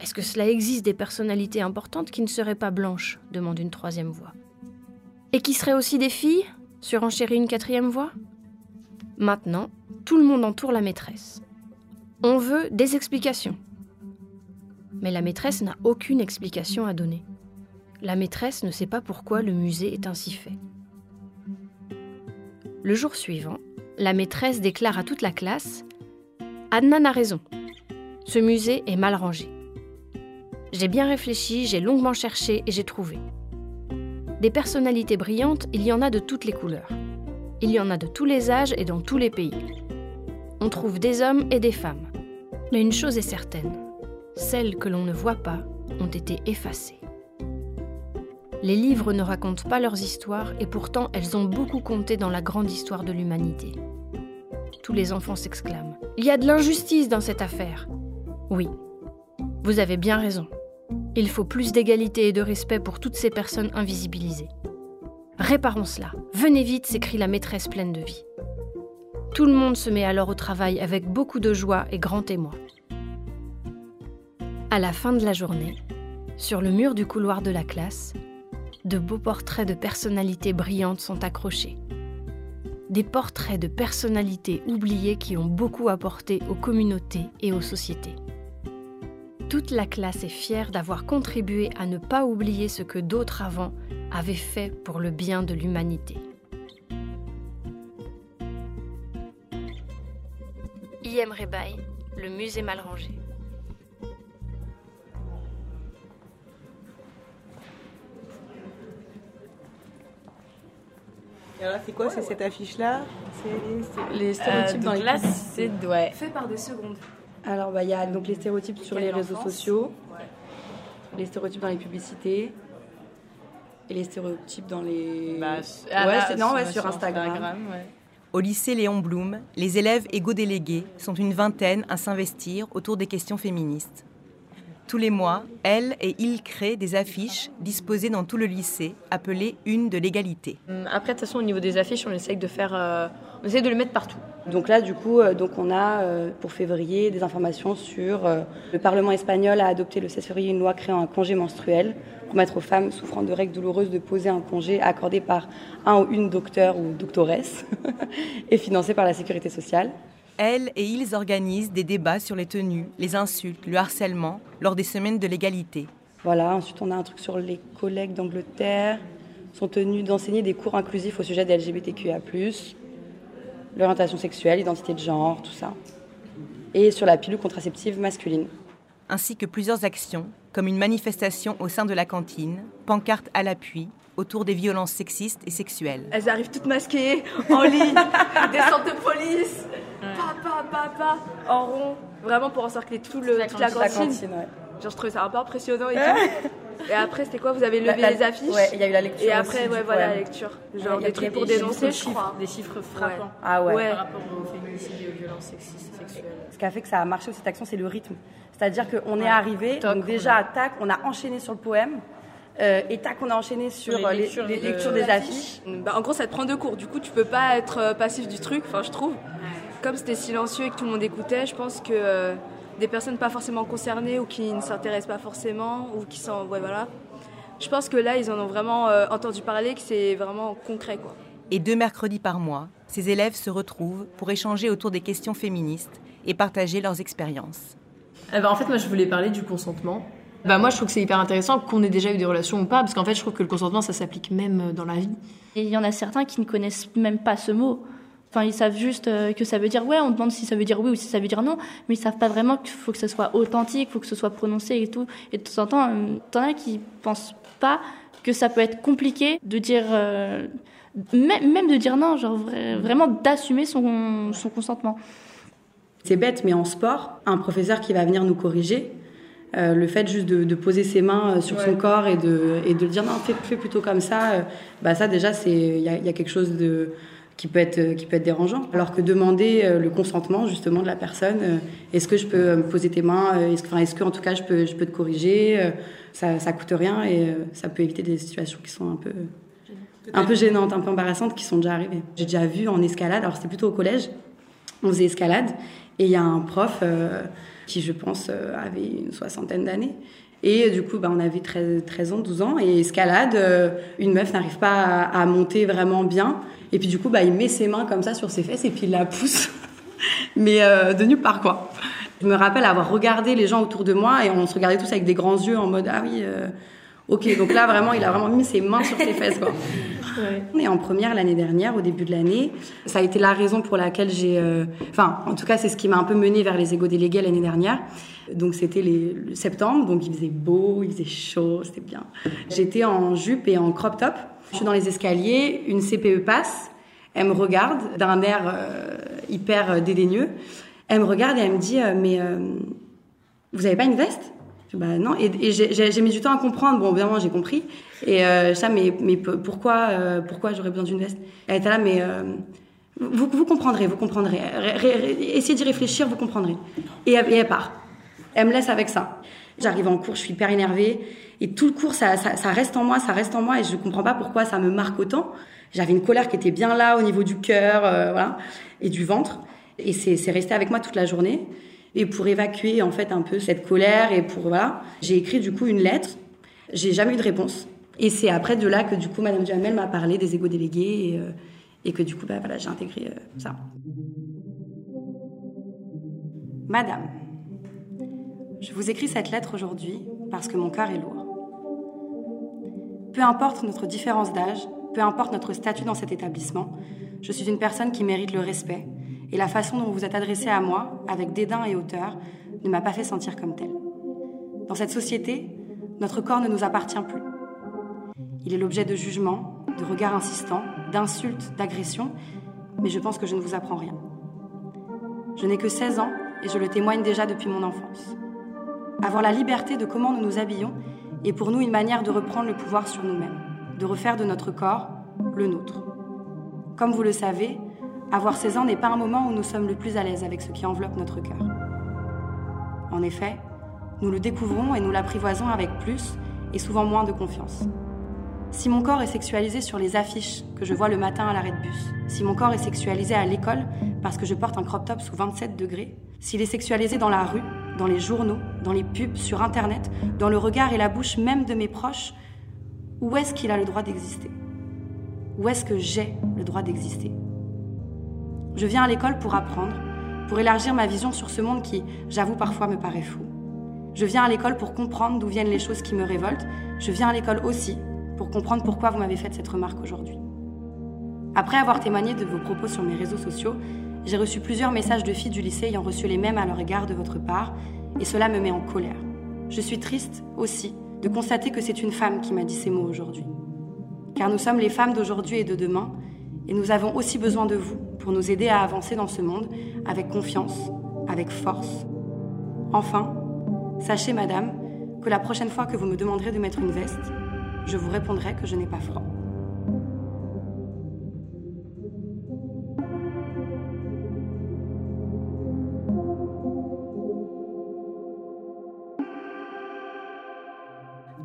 Est-ce que cela existe des personnalités importantes qui ne seraient pas blanches? demande une troisième voix. Et qui seraient aussi des filles? Surenchérit une quatrième voix. Maintenant, tout le monde entoure la maîtresse. On veut des explications. Mais la maîtresse n'a aucune explication à donner. La maîtresse ne sait pas pourquoi le musée est ainsi fait. Le jour suivant, la maîtresse déclare à toute la classe Adnan a raison. Ce musée est mal rangé. J'ai bien réfléchi, j'ai longuement cherché et j'ai trouvé. Des personnalités brillantes, il y en a de toutes les couleurs. Il y en a de tous les âges et dans tous les pays. On trouve des hommes et des femmes. Mais une chose est certaine, celles que l'on ne voit pas ont été effacées. Les livres ne racontent pas leurs histoires et pourtant elles ont beaucoup compté dans la grande histoire de l'humanité. Tous les enfants s'exclament. Il y a de l'injustice dans cette affaire. Oui, vous avez bien raison. Il faut plus d'égalité et de respect pour toutes ces personnes invisibilisées. Réparons cela. Venez vite, s'écrie la maîtresse pleine de vie. Tout le monde se met alors au travail avec beaucoup de joie et grand émoi. À la fin de la journée, sur le mur du couloir de la classe, de beaux portraits de personnalités brillantes sont accrochés. Des portraits de personnalités oubliées qui ont beaucoup apporté aux communautés et aux sociétés. Toute la classe est fière d'avoir contribué à ne pas oublier ce que d'autres avant avaient fait pour le bien de l'humanité. I.M. Rebaille, le musée mal rangé. Alors, c'est quoi C'est cette affiche-là? C'est Les stéréotypes dans les classe c'est ouais. Fait par des secondes. Alors bah il y a donc les stéréotypes sur les réseaux sociaux, les stéréotypes dans les publicités et les stéréotypes dans les ah ouais, bah, c'est- non ouais, sur- Instagram. Instagram, ouais. Au lycée Léon Blum, les élèves égo-délégués sont une vingtaine à s'investir autour des questions féministes. Tous les mois, elles et ils créent des affiches disposées dans tout le lycée, appelées Une de l'égalité. Hum, Après, de toute façon, au niveau des affiches, on essaye de faire, euh, on essaye de les mettre partout. Donc là, du coup, euh, donc on a euh, pour février des informations sur euh, le Parlement espagnol a adopté le 16 février une loi créant un congé menstruel pour permettre aux femmes souffrant de règles douloureuses de poser un congé accordé par un ou une docteur ou doctoresse et financé par la sécurité sociale. Elles et ils organisent des débats sur les tenues, les insultes, le harcèlement lors des semaines de l'égalité. Voilà, ensuite on a un truc sur les collègues d'Angleterre sont tenus d'enseigner des cours inclusifs au sujet des LGBTQIA+, l'orientation sexuelle, l'identité de genre, tout ça. Et sur la pilule contraceptive masculine. Ainsi que plusieurs actions, comme une manifestation au sein de la cantine, pancarte à l'appui, autour des violences sexistes et sexuelles. Elles arrivent toutes masquées, en ligne, descente de police, pa, pa, pa, pa, en rond, vraiment pour encercler tout le, toute la cantine. La cantine. cantine, ouais. Genre, je trouvais ça un peu impressionnant et tout. Et après, c'était quoi Vous avez levé La- la- les affiches ouais, il y a eu la lecture Et après, aussi ouais, voilà, la lecture. Genre des trucs pour dénoncer, chiffres, je crois. Des chiffres frappants. Ah ouais. Par rapport au féminicide et aux violences sexistes et sexuelles. Ce qui a fait que ça a marché aussi, cette action, c'est le rythme. C'est-à-dire qu'on est arrivé, Toc, donc déjà, tac, on a enchaîné sur le poème, euh, et tac, on a enchaîné sur les euh, les, lectures les de- lectures des affiches. Bah, en gros, ça te prend deux cours. Du coup, tu peux pas être euh, passif du truc, enfin, je trouve. Comme c'était silencieux et que tout le monde écoutait, je pense que euh, des personnes pas forcément concernées ou qui ne s'intéressent pas forcément ou qui sont. Ouais, voilà. Je pense que là, ils en ont vraiment euh, entendu parler, que c'est vraiment concret, quoi. Et deux mercredis par mois, ces élèves se retrouvent pour échanger autour des questions féministes et partager leurs expériences. Eh ben, en fait, moi, je voulais parler du consentement. Bah, moi, je trouve que c'est hyper intéressant qu'on ait déjà eu des relations ou pas, parce qu'en fait, je trouve que le consentement, ça s'applique même euh, dans la vie. Et il y en a certains qui ne connaissent même pas ce mot. Enfin, ils savent juste euh, que ça veut dire ouais, on demande si ça veut dire oui ou si ça veut dire non, mais ils savent pas vraiment qu'il faut que ce soit authentique, il faut que ce soit prononcé et tout. Et de temps en temps, euh, t'en as qui pensent pas que ça peut être compliqué de dire, euh, même, même de dire non, genre vra- vraiment d'assumer son, son consentement. C'est bête, mais en sport, un professeur qui va venir nous corriger, euh, le fait juste de, de poser ses mains sur son corps et de, et de dire non, fais, fais plutôt comme ça, euh, bah ça déjà, c'est il y a, il y a quelque chose de qui peut être qui peut être dérangeant. Alors que demander euh, le consentement justement de la personne, euh, est-ce que je peux euh, me poser tes mains, est-ce que, enfin, est-ce que en tout cas je peux je peux te corriger, ça ça coûte rien et ça peut éviter des situations qui sont un peu un peu gênantes, un peu embarrassantes qui sont déjà arrivées. J'ai déjà vu en escalade, alors c'était plutôt au collège, on faisait escalade et il y a un prof euh, qui, je pense, avait une soixantaine d'années. Et euh, du coup, bah, on avait 13, 13 ans, 12 ans, et escalade, euh, une meuf n'arrive pas à, à monter vraiment bien. Et puis du coup, bah, il met ses mains comme ça sur ses fesses et puis il la pousse. Mais euh, de nulle part, quoi. Je me rappelle avoir regardé les gens autour de moi et on se regardait tous avec des grands yeux en mode Ah oui, euh, ok. Donc là, vraiment, il a vraiment mis ses mains sur ses fesses, quoi. On est en première l'année dernière, au début de l'année. Ça a été la raison pour laquelle j'ai. Enfin, en tout cas, c'est ce qui m'a un peu mené vers les égaux délégués l'année dernière. Donc, c'était le septembre, donc il faisait beau, il faisait chaud, c'était bien. J'étais en jupe et en crop top. Je suis dans les escaliers, une CPE passe, elle me regarde d'un air euh, hyper euh, dédaigneux. Elle me regarde et elle me dit euh, Mais vous avez pas une veste? Bah non, et, j'ai mis du temps à comprendre. Bon, évidemment, j'ai compris. Et ça, mais, mais pourquoi, pourquoi j'aurais besoin d'une veste? Elle était là, mais vous, comprendrez, vous comprendrez. essayez d'y réfléchir, vous comprendrez. Et, elle part. Elle me laisse avec ça. J'arrive en cours, je suis hyper énervée. Et tout le cours, ça, reste en moi, ça reste en moi. Et je comprends pas pourquoi ça me marque autant. J'avais une colère qui était bien là, au niveau du cœur, voilà, et du ventre. Et c'est resté avec moi toute la journée. Et pour évacuer en fait un peu cette colère et pour voilà, j'ai écrit du coup une lettre. J'ai jamais eu de réponse. Et c'est après de là que du coup Madame Duhamel m'a parlé des égaux délégués et, euh, que du coup bah, voilà, j'ai intégré euh, ça. Madame, je vous écris cette lettre aujourd'hui parce que mon cœur est lourd. Peu importe notre différence d'âge, peu importe notre statut dans cet établissement, je suis une personne qui mérite le respect et la façon dont vous vous êtes adressé à moi, avec dédain et hauteur, ne m'a pas fait sentir comme telle. Dans cette société, notre corps ne nous appartient plus. Il est l'objet de jugements, de regards insistants, d'insultes, d'agressions, mais je pense que je ne vous apprends rien. Je n'ai que 16 ans et je le témoigne déjà depuis mon enfance. Avoir la liberté de comment nous nous habillons est pour nous une manière de reprendre le pouvoir sur nous-mêmes, de refaire de notre corps le nôtre. Comme vous le savez, avoir 16 ans n'est pas un moment où nous sommes le plus à l'aise avec ce qui enveloppe notre cœur. En effet, nous le découvrons et nous l'apprivoisons avec plus et souvent moins de confiance. Si mon corps est sexualisé sur les affiches que je vois le matin à l'arrêt de bus, si mon corps est sexualisé à l'école parce que je porte un crop top sous 27 degrés, s'il est sexualisé dans la rue, dans les journaux, dans les pubs, sur Internet, dans le regard et la bouche même de mes proches, où est-ce qu'il a le droit d'exister? Où est-ce que j'ai le droit d'exister? Je viens à l'école pour apprendre, pour élargir ma vision sur ce monde qui, j'avoue, parfois me paraît fou. Je viens à l'école pour comprendre d'où viennent les choses qui me révoltent. Je viens à l'école aussi pour comprendre pourquoi vous m'avez fait cette remarque aujourd'hui. Après avoir témoigné de vos propos sur mes réseaux sociaux, j'ai reçu plusieurs messages de filles du lycée ayant reçu les mêmes à leur égard de votre part, et cela me met en colère. Je suis triste aussi de constater que c'est une femme qui m'a dit ces mots aujourd'hui. Car nous sommes les femmes d'aujourd'hui et de demain, et nous avons aussi besoin de vous pour nous aider à avancer dans ce monde avec confiance, avec force. Enfin, sachez, madame, que la prochaine fois que vous me demanderez de mettre une veste, je vous répondrai que je n'ai pas froid.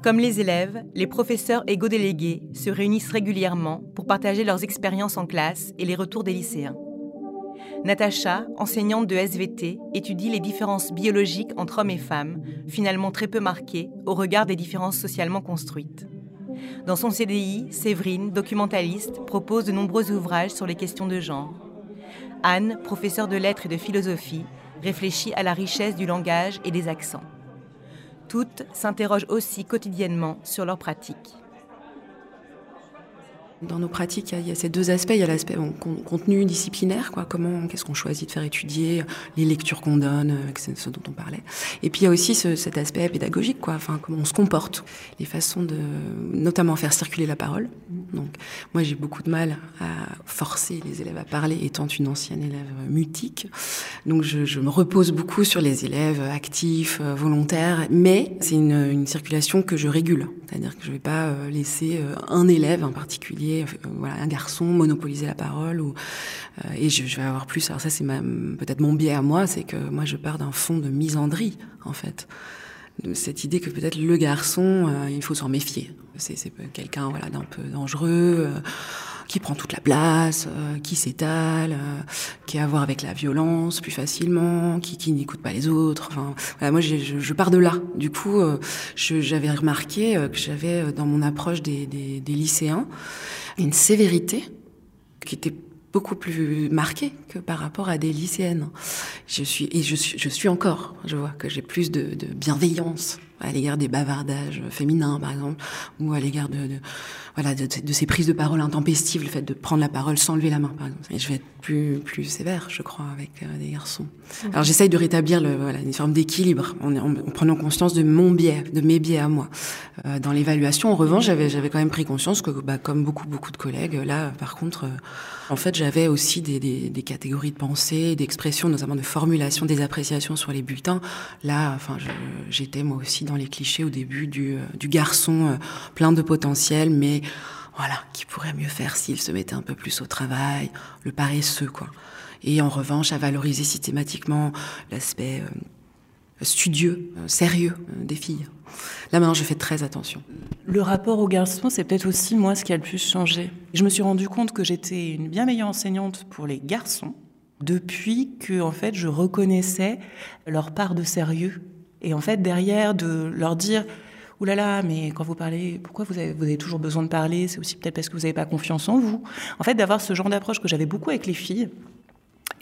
Comme les élèves, les professeurs égo-délégués se réunissent régulièrement pour partager leurs expériences en classe et les retours des lycéens. Natacha, enseignante de SVT, étudie les différences biologiques entre hommes et femmes, finalement très peu marquées au regard des différences socialement construites. Dans son CDI, Séverine, documentaliste, propose de nombreux ouvrages sur les questions de genre. Anne, professeure de lettres et de philosophie, réfléchit à la richesse du langage et des accents. Toutes s'interrogent aussi quotidiennement sur leurs pratiques. Dans nos pratiques, il y, a, ces deux aspects. Il y a l'aspect contenu disciplinaire, quoi. Comment, qu'est-ce qu'on choisit de faire étudier, les lectures qu'on donne, euh, c'est ce dont on parlait. Et puis il y a aussi cet aspect pédagogique, quoi. Enfin, comment on se comporte, les façons de, notamment faire circuler la parole. Donc, moi, j'ai beaucoup de mal à forcer les élèves à parler, étant une ancienne élève mutique. Donc, je, me repose beaucoup sur les élèves actifs, euh, volontaires, mais c'est une, une circulation que je régule. C'est-à-dire que je ne vais pas euh, laisser un élève en particulier euh, voilà, un garçon monopoliser la parole ou euh, et je, vais avoir plus. Alors ça, c'est peut-être mon biais à moi, c'est que moi, je pars d'un fond de misandrie en fait cette idée que peut-être le garçon, euh, il faut s'en méfier. C'est quelqu'un voilà d'un peu dangereux, qui prend toute la place, qui s'étale, qui a à voir avec la violence plus facilement, qui, n'écoute pas les autres. Enfin, moi, je, pars de là. Du coup, j'avais remarqué que j'avais dans mon approche des lycéens une sévérité qui était beaucoup plus marquée que par rapport à des lycéennes. Je suis et je suis, je suis encore. Je vois que j'ai plus de, de bienveillance à l'égard des bavardages féminins, par exemple, ou à l'égard de, de, voilà de, de, ces prises de parole intempestives, le fait de prendre la parole sans lever la main, par exemple. Et je vais être plus plus sévère, je crois, avec euh, des garçons. Alors j'essaye de rétablir le, voilà, une forme d'équilibre en, en, prenant conscience de mon biais, de mes biais à moi. Euh, dans l'évaluation, en revanche, j'avais j'avais quand même pris conscience que, bah, comme beaucoup beaucoup de collègues, là, par contre, euh, en fait, j'avais aussi des, des, des, catégories de pensée, d'expression, notamment de formulation des appréciations sur les bulletins. Là, enfin, j'étais moi aussi dans les clichés au début du, du garçon plein de potentiel, mais voilà, qui pourrait mieux faire s'il se mettait un peu plus au travail, le paresseux, quoi. Et en revanche, à valoriser systématiquement l'aspect studieux, sérieux des filles. Là maintenant, je fais très attention. Le rapport aux garçons, c'est peut-être aussi moi ce qui a le plus changé. Je me suis rendu compte que j'étais une bien meilleure enseignante pour les garçons depuis que en fait je reconnaissais leur part de sérieux et en fait derrière de leur dire Ouh là là, mais quand vous parlez, pourquoi vous avez, toujours besoin de parler? C'est aussi peut-être parce que vous n'avez pas confiance en vous. En fait, d'avoir ce genre d'approche que j'avais beaucoup avec les filles,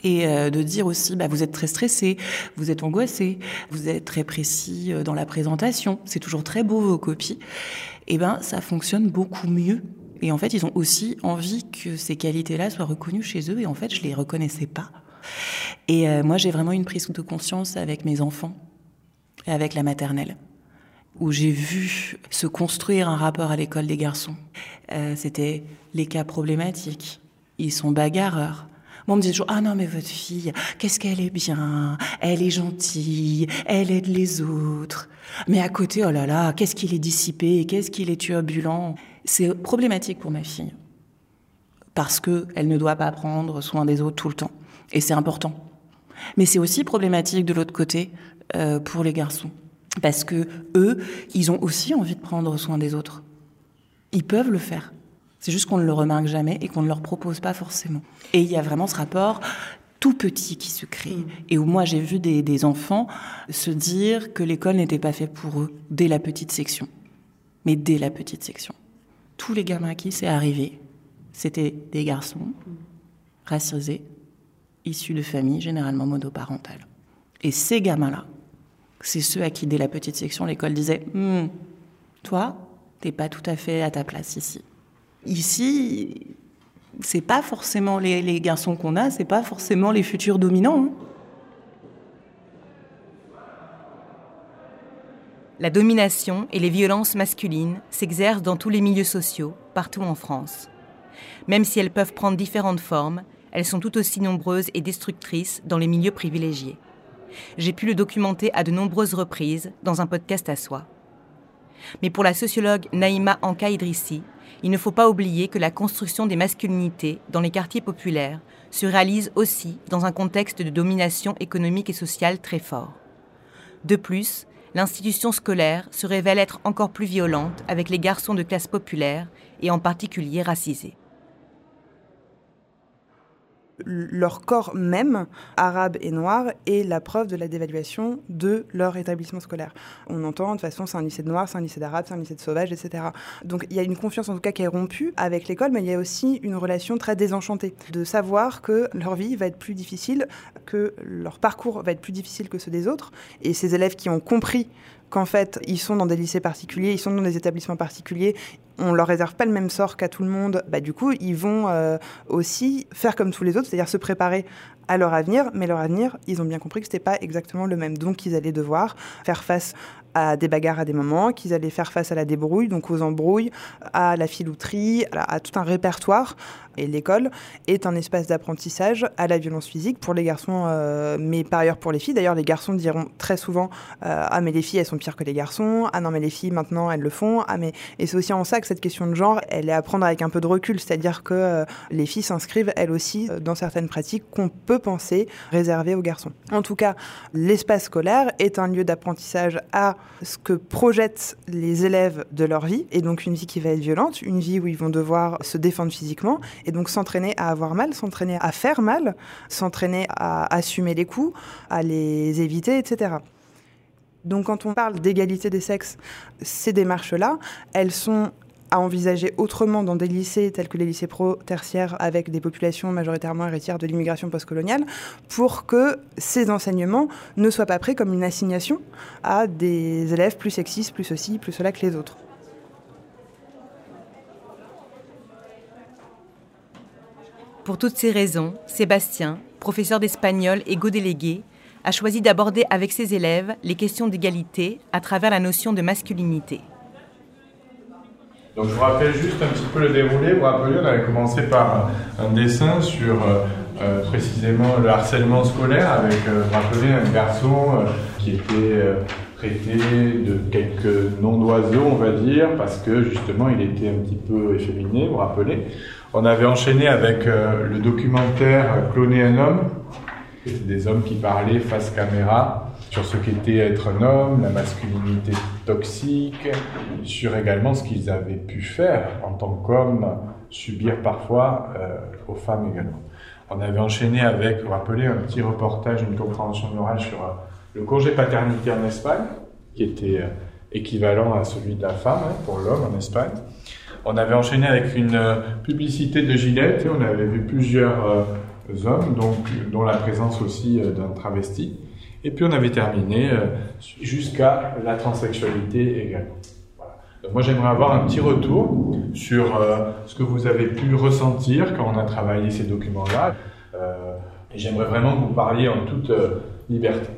et euh, de dire aussi bah, vous êtes très stressé, vous êtes angoissé, vous êtes très précis euh, dans la présentation, c'est toujours très beau vos copies. Et eh ben ça fonctionne beaucoup mieux. Et en fait, ils ont aussi envie que ces qualités-là soient reconnues chez eux. Et en fait, je les reconnaissais pas. Et euh, moi, j'ai vraiment une prise de conscience avec mes enfants et avec la maternelle où j'ai vu se construire un rapport à l'école des garçons. C'était les cas problématiques. Ils sont bagarreurs on me disait toujours, ah non, mais votre fille, qu'est-ce qu'elle est bien, elle est gentille, elle aide les autres. Mais à côté, oh là là, qu'est-ce qu'il est dissipé, qu'est-ce qu'il est turbulent? C'est problématique pour ma fille. Parce qu'elle ne doit pas prendre soin des autres tout le temps. Et c'est important. Mais c'est aussi problématique de l'autre côté euh, pour les garçons. Parce que eux, ils ont aussi envie de prendre soin des autres. Ils peuvent le faire. C'est juste qu'on ne le remarque jamais et qu'on ne leur propose pas forcément. Et il y a vraiment ce rapport tout petit qui se crée. Mm. Et où moi j'ai vu des, enfants se dire que l'école n'était pas faite pour eux dès la petite section. Mais dès la petite section. Tous les gamins à qui c'est arrivé, c'était des garçons racisés, issus de familles généralement monoparentales. Et ces gamins-là, c'est ceux à qui dès la petite section l'école disait hm, Toi, t'es pas tout à fait à ta place ici. Ici, c'est pas forcément les, garçons qu'on a, c'est pas forcément les futurs dominants. Hein. La domination et les violences masculines s'exercent dans tous les milieux sociaux, partout en France. Même si elles peuvent prendre différentes formes, elles sont tout aussi nombreuses et destructrices dans les milieux privilégiés. J'ai pu le documenter à de nombreuses reprises dans un podcast à soi. Mais pour la sociologue Naïma Anka Idrissi, il ne faut pas oublier que la construction des masculinités dans les quartiers populaires se réalise aussi dans un contexte de domination économique et sociale très fort. De plus, l'institution scolaire se révèle être encore plus violente avec les garçons de classe populaire et en particulier racisés leur corps même, arabe et noir, est la preuve de la dévaluation de leur établissement scolaire. On entend de toute façon c'est un lycée de noirs, c'est un lycée d'arabes, c'est un lycée de sauvages, etc. Donc il y a une confiance en tout cas qui est rompue avec l'école, mais il y a aussi une relation très désenchantée de savoir que leur vie va être plus difficile, que leur parcours va être plus difficile que ceux des autres, et ces élèves qui ont compris qu'en fait, ils sont dans des lycées particuliers, ils sont dans des établissements particuliers, on leur réserve pas le même sort qu'à tout le monde, bah, du coup, ils vont euh, aussi faire comme tous les autres, c'est-à-dire se préparer à leur avenir, mais leur avenir, ils ont bien compris que c'était pas exactement le même. Donc, ils allaient devoir faire face à des bagarres à des moments, qu'ils allaient faire face à la débrouille, donc aux embrouilles, à la filouterie, à, tout un répertoire. Et l'école est un espace d'apprentissage à la violence physique pour les garçons, euh, mais par ailleurs pour les filles. D'ailleurs, les garçons diront très souvent euh, Ah, mais les filles, elles sont pires que les garçons. Ah non, mais les filles, maintenant, elles le font. Ah, mais... Et c'est aussi en ça que cette question de genre, elle est à prendre avec un peu de recul. C'est-à-dire que euh, les filles s'inscrivent, elles aussi, dans certaines pratiques qu'on peut penser réservées aux garçons. En tout cas, l'espace scolaire est un lieu d'apprentissage à ce que projettent les élèves de leur vie, et donc une vie qui va être violente, une vie où ils vont devoir se défendre physiquement, et donc s'entraîner à avoir mal, s'entraîner à faire mal, s'entraîner à assumer les coups, à les éviter, etc. Donc quand on parle d'égalité des sexes, ces démarches-là, elles sont à envisager autrement dans des lycées tels que les lycées pro-tertiaires avec des populations majoritairement héritières de l'immigration postcoloniale pour que ces enseignements ne soient pas pris comme une assignation à des élèves plus sexistes, plus ceci, plus cela que les autres. Pour toutes ces raisons, Sébastien, professeur d'espagnol et go-délégué, a choisi d'aborder avec ses élèves les questions d'égalité à travers la notion de masculinité. Donc je vous rappelle juste un petit peu le déroulé. Vous rappelez, on avait commencé par un, dessin sur euh, euh, précisément le harcèlement scolaire avec, euh, vous rappelez, un garçon qui était traité de quelques noms d'oiseaux, on va dire, parce que justement il était un petit peu efféminé, vous vous rappelez. On avait enchaîné avec euh, le documentaire Cloner un homme. Des hommes qui parlaient face caméra sur ce qu'était être un homme, la masculinité toxique, sur également ce qu'ils avaient pu faire en tant qu'hommes, subir parfois euh, aux femmes également. On avait enchaîné avec, vous rappelez, un petit reportage, une compréhension orale sur euh, le congé paternité en Espagne, qui était euh, équivalent à celui de la femme hein, pour l'homme en Espagne. On avait enchaîné avec une publicité de Gillette et on avait vu plusieurs hommes, donc, dont la présence aussi d'un travesti. Et puis on avait terminé euh, jusqu'à la transsexualité également. Voilà. Moi j'aimerais avoir un petit retour sur euh, ce que vous avez pu ressentir quand on a travaillé ces documents-là. Euh, et j'aimerais vraiment que vous parliez en toute liberté.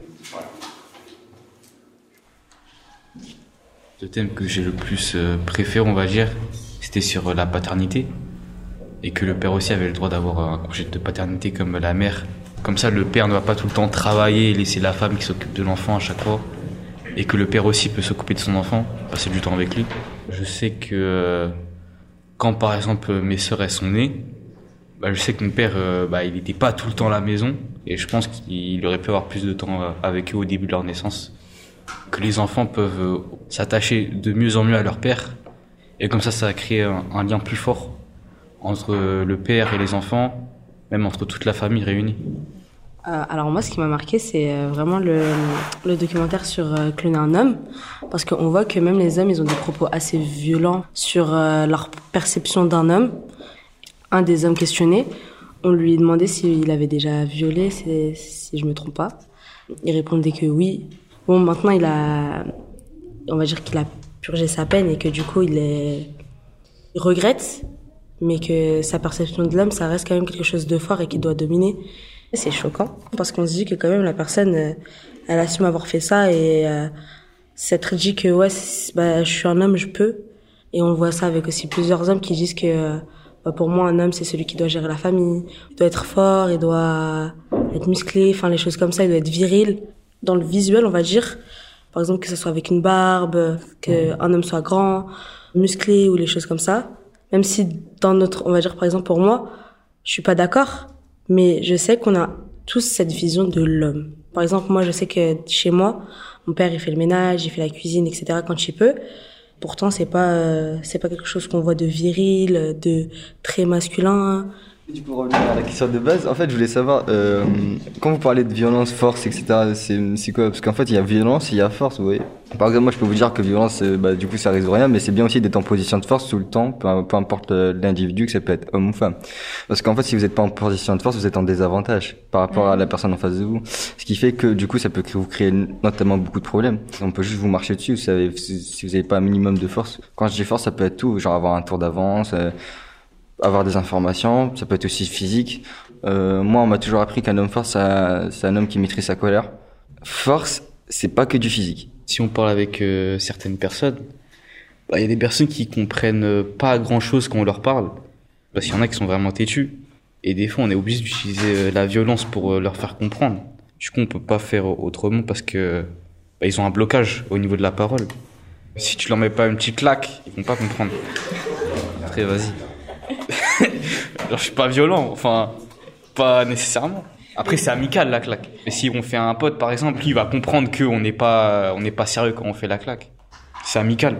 Le thème que j'ai le plus préféré, on va dire, c'était sur la paternité. Et que le père aussi avait le droit d'avoir un congé de paternité comme la mère. Comme ça, le père ne va pas tout le temps travailler et laisser la femme qui s'occupe de l'enfant à chaque fois. Et que le père aussi peut s'occuper de son enfant, passer du temps avec lui. Je sais que euh, quand par exemple mes sœurs elles sont nées, bah, je sais que mon père, euh, bah, il n'était pas tout le temps à la maison. Et je pense qu'il aurait pu avoir plus de temps euh, avec eux au début de leur naissance que les enfants peuvent s'attacher de mieux en mieux à leur père. Et comme ça, ça a créé un, un lien plus fort entre le père et les enfants, même entre toute la famille réunie. Euh, alors moi, ce qui m'a marqué, c'est euh, vraiment le, documentaire sur euh, Cloner un homme, parce qu'on voit que même les hommes, ils ont des propos assez violents sur leur perception d'un homme. Un des hommes questionnés, on lui demandait s'il avait déjà violé, si je me trompe pas. Il répondait que oui. Bon, maintenant, il a, on va dire qu'il a purgé sa peine et que du coup, il est, il regrette, mais que sa perception de l'homme, ça reste quand même quelque chose de fort et qu'il doit dominer. C'est choquant parce qu'on se dit que quand même la personne, euh, elle assume avoir fait ça et euh, s'être dit que ouais, bah, je suis un homme, je peux. Et on voit ça avec aussi plusieurs hommes qui disent que euh, bah, pour moi un homme c'est celui qui doit gérer la famille, il doit être fort, il doit être musclé, enfin les choses comme ça, il doit être viril. Dans le visuel, on va dire, par exemple que ce soit avec une barbe, que un homme soit grand, musclé ou les choses comme ça. Même si dans notre, on va dire par exemple pour moi, je suis pas d'accord, mais je sais qu'on a tous cette vision de l'homme. Par exemple, moi, je sais que chez moi, mon père, il fait le ménage, il fait la cuisine, etc. quand il peut. Pourtant, c'est pas, euh, c'est pas quelque chose qu'on voit de viril, de très masculin. Du coup, revenir à la question de base, en fait, je voulais savoir, euh, quand vous parlez de violence, force, etc., c'est quoi? Parce qu'en fait, il y a violence il y a force, vous voyez. Par exemple, moi, je peux vous dire que violence, euh, bah, du coup, ça résout rien, mais c'est bien aussi d'être en position de force tout le temps, peu, peu importe euh, l'individu, que ça peut être homme ou femme. Parce qu'en fait, si vous n'êtes pas en position de force, vous êtes en désavantage par rapport à la personne en face de vous. Ce qui fait que, du coup, ça peut vous créer notamment beaucoup de problèmes. On peut juste vous marcher dessus, vous savez, si si vous n'avez pas un minimum de force. Quand je dis force, ça peut être tout, genre avoir un tour d'avance, euh, avoir des informations, ça peut être aussi physique. Euh, moi, on m'a toujours appris qu'un homme fort, c'est un homme qui maîtrise sa colère. Force, c'est pas que du physique. Si on parle avec euh, certaines personnes, bah, il y a des personnes qui comprennent euh, pas grand chose quand on leur parle. Parce qu'il y en a qui sont vraiment têtus. Et des fois, on est obligé d'utiliser euh, la violence pour euh, leur faire comprendre. Du coup, on peut pas faire autrement parce que bah, ils ont un blocage au niveau de la parole. Si tu leur mets pas une petite claque, ils vont pas comprendre. Après, vas-y. Alors, je suis pas violent, enfin, pas nécessairement. Après, c'est amical la claque. Mais si on fait un pote, par exemple, lui, il va comprendre qu'on n'est pas, on n'est pas sérieux quand on fait la claque. C'est amical.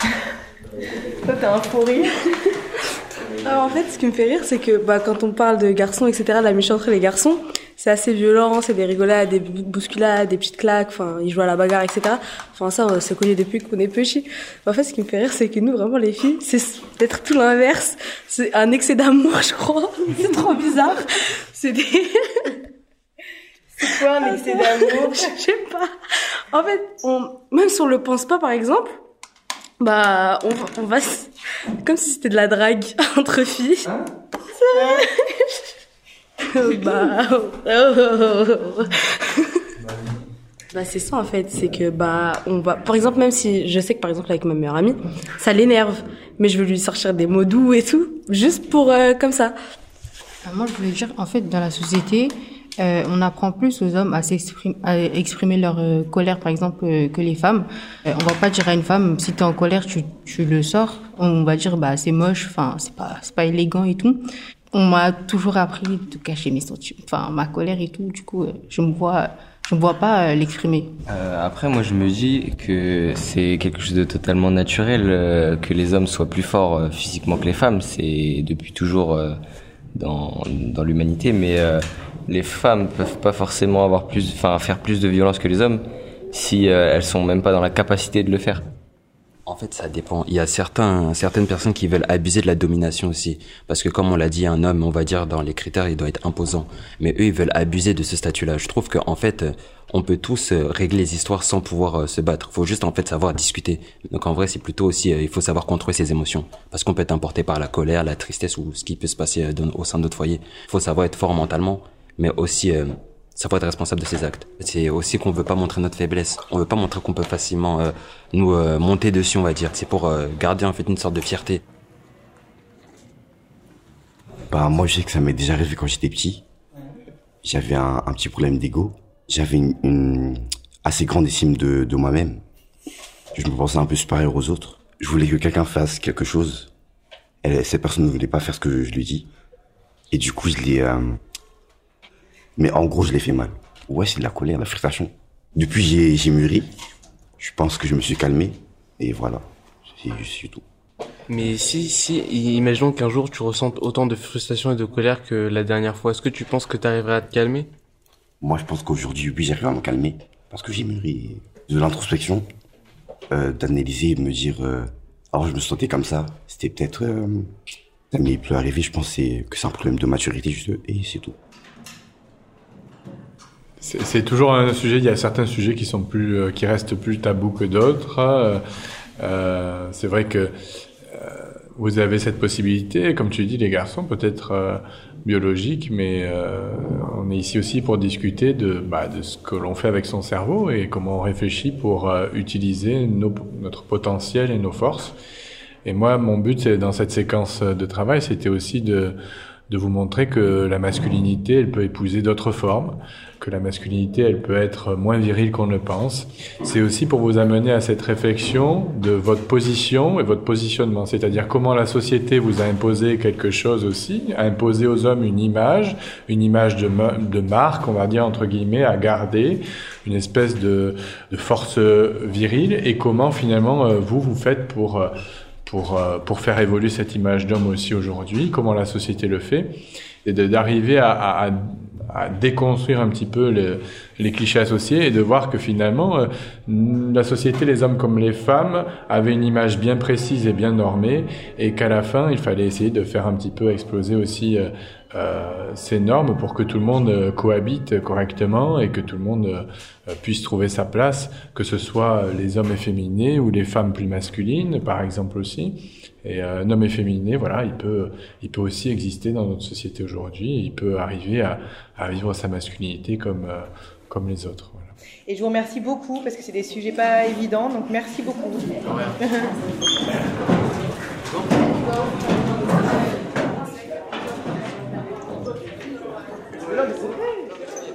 Toi, t'as un fou rire. Alors, en fait, ce qui me fait rire, c'est que bah, quand on parle de garçons, etc., la amitié entre les garçons, c'est assez violent, c'est des rigolades, des bou- bousculades, des petites claques, enfin, ils jouent à la bagarre, etc. Enfin, ça, on s'est connus depuis qu'on est petits. En fait, ce qui me fait rire, c'est que nous, vraiment, les filles, c'est d'être tout l'inverse. C'est un excès d'amour, je crois. C'est trop bizarre. C'est des... C'est quoi un excès d'amour Je sais pas. En fait, on, même si on le pense pas, par exemple, bah, on, va- on va, comme si c'était de la drague entre filles. bah, oh, oh, oh. bah c'est ça en fait, c'est que bah on va, par exemple même si je sais que par exemple avec ma meilleure amie, ça l'énerve, mais je veux lui sortir des mots doux et tout, juste pour euh, comme ça. Euh, Moi, je voulais dire, en fait, dans la société, Euh, on apprend plus aux hommes à, s'exprimer, à exprimer leur euh, colère, par exemple, euh, que les femmes. Euh, on va pas dire à une femme, si tu es en colère, tu, tu le sors. On va dire, bah, c'est moche, enfin, c'est pas, c'est pas élégant et tout. On m'a toujours appris de cacher mes sentiments, enfin, ma colère et tout. Du coup, euh, je me vois, je me vois pas euh, l'exprimer. Euh, après, moi, je me dis que c'est quelque chose de totalement naturel euh, que les hommes soient plus forts euh, physiquement que les femmes. C'est depuis toujours dans, dans l'humanité, mais les femmes peuvent pas forcément avoir plus, enfin, faire plus de violence que les hommes si elles sont même pas dans la capacité de le faire. En fait, ça dépend. Il y a certains, certaines personnes qui veulent abuser de la domination aussi. Parce que comme on l'a dit, un homme, on va dire, dans les critères, il doit être imposant. Mais eux, ils veulent abuser de ce statut-là. Je trouve qu'en fait, euh, on peut tous euh, régler les histoires sans pouvoir euh, se battre. faut juste, en fait, savoir discuter. Donc en vrai, c'est plutôt aussi, il faut savoir contrôler ses émotions. Parce qu'on peut être emporté par la colère, la tristesse ou ce qui peut se passer au sein de notre foyer. Il faut savoir être fort mentalement, mais aussi savoir être responsable de ses actes. C'est aussi qu'on veut pas montrer notre faiblesse. On veut pas montrer qu'on peut facilement euh, nous euh, monter dessus, on va dire. C'est pour euh, garder en fait une sorte de fierté. Bah moi je sais que ça m'est déjà arrivé quand j'étais petit. J'avais un, petit problème d'ego. J'avais une, assez grande estime de, moi-même. Je me pensais un peu supérieur aux autres. Je voulais que quelqu'un fasse quelque chose. Cette personne ne voulait pas faire ce que je lui dis. Et du coup je l'ai... Mais en gros je l'ai fait mal. Ouais c'est de la colère, de la frustration. Depuis j'ai j'ai mûri. Je pense que je me suis calmé. Et voilà. C'est c'est tout. Mais si, si, imaginons qu'un jour tu ressentes autant de frustration et de colère que la dernière fois, est-ce que tu penses que tu arriverais à te calmer? Moi, je pense qu'aujourd'hui, oui, j'arrive à me calmer. Parce que j'ai mûri de l'introspection, euh, d'analyser et de me dire, euh, alors je me sentais comme ça. C'était peut-être, euh, mais il peut arriver, je pense, que c'est un problème de maturité, juste, et c'est tout. C'est toujours un sujet. Il y a certains sujets qui sont plus, euh, qui restent plus tabous que d'autres. Euh, euh, c'est vrai que euh, vous avez cette possibilité, comme tu dis, les garçons, peut-être euh, biologique, mais euh, on est ici aussi pour discuter de, bah, de ce que l'on fait avec son cerveau et comment on réfléchit pour euh, utiliser nos- notre potentiel et nos forces. Et moi, mon but dans cette séquence de travail, c'était aussi de, de vous montrer que la masculinité, elle peut épouser d'autres formes, que la masculinité, elle peut être moins virile qu'on ne pense. C'est aussi pour vous amener à cette réflexion de votre position et votre positionnement, c'est-à-dire comment la société vous a imposé quelque chose aussi, a imposé aux hommes une image, une image de, ma- de marque, on va dire entre guillemets, à garder, une espèce de, de force virile, et comment finalement euh, vous vous faites pour euh, pour, euh, pour faire évoluer cette image d'homme aussi aujourd'hui, comment la société le fait, et d'arriver à, à- à déconstruire un petit peu le- les clichés associés et de voir que finalement, euh, la société, les hommes comme les femmes, avaient une image bien précise et bien normée, et qu'à la fin, il fallait essayer de faire un petit peu exploser aussi euh, euh, ces normes pour que tout le monde cohabite correctement et que tout le monde puisse trouver sa place, que ce soit les hommes efféminés ou les femmes plus masculines, par exemple aussi. Et un homme efféminé, voilà, il peut, il peut aussi exister dans notre société aujourd'hui. Il peut arriver à, à vivre sa masculinité comme, comme les autres. voilà. Et je vous remercie beaucoup parce que c'est des sujets pas évidents, donc merci beaucoup.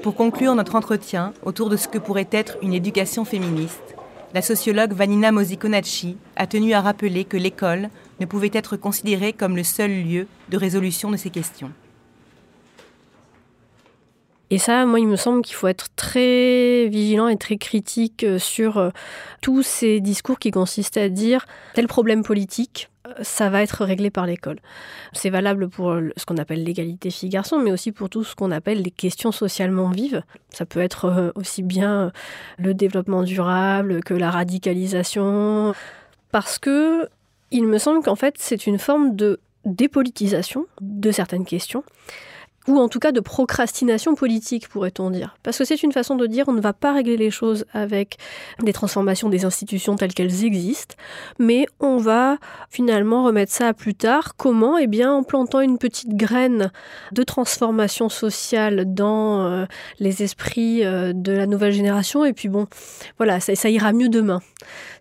Pour conclure notre entretien autour de ce que pourrait être une éducation féministe, la sociologue Vanina Mosiconacci a tenu à rappeler que l'école ne pouvait être considérée comme le seul lieu de résolution de ces questions. Et ça, moi, il me semble qu'il faut être très vigilant et très critique euh, sur euh, tous ces discours qui consistent à dire tel problème politique, euh, ça va être réglé par l'école. C'est valable pour ce qu'on appelle l'égalité filles-garçons, mais aussi pour tout ce qu'on appelle les questions socialement vives. Ça peut être aussi bien le développement durable que la radicalisation, parce que il me semble qu'en fait, c'est une forme de dépolitisation de certaines questions ou en tout cas de procrastination politique, pourrait-on dire. Parce que c'est une façon de dire on ne va pas régler les choses avec des transformations des institutions telles qu'elles existent, mais on va finalement remettre ça à plus tard. Comment? Eh bien en plantant une petite graine de transformation sociale dans euh, les esprits euh, de la nouvelle génération, et puis bon, voilà, ça, ira mieux demain.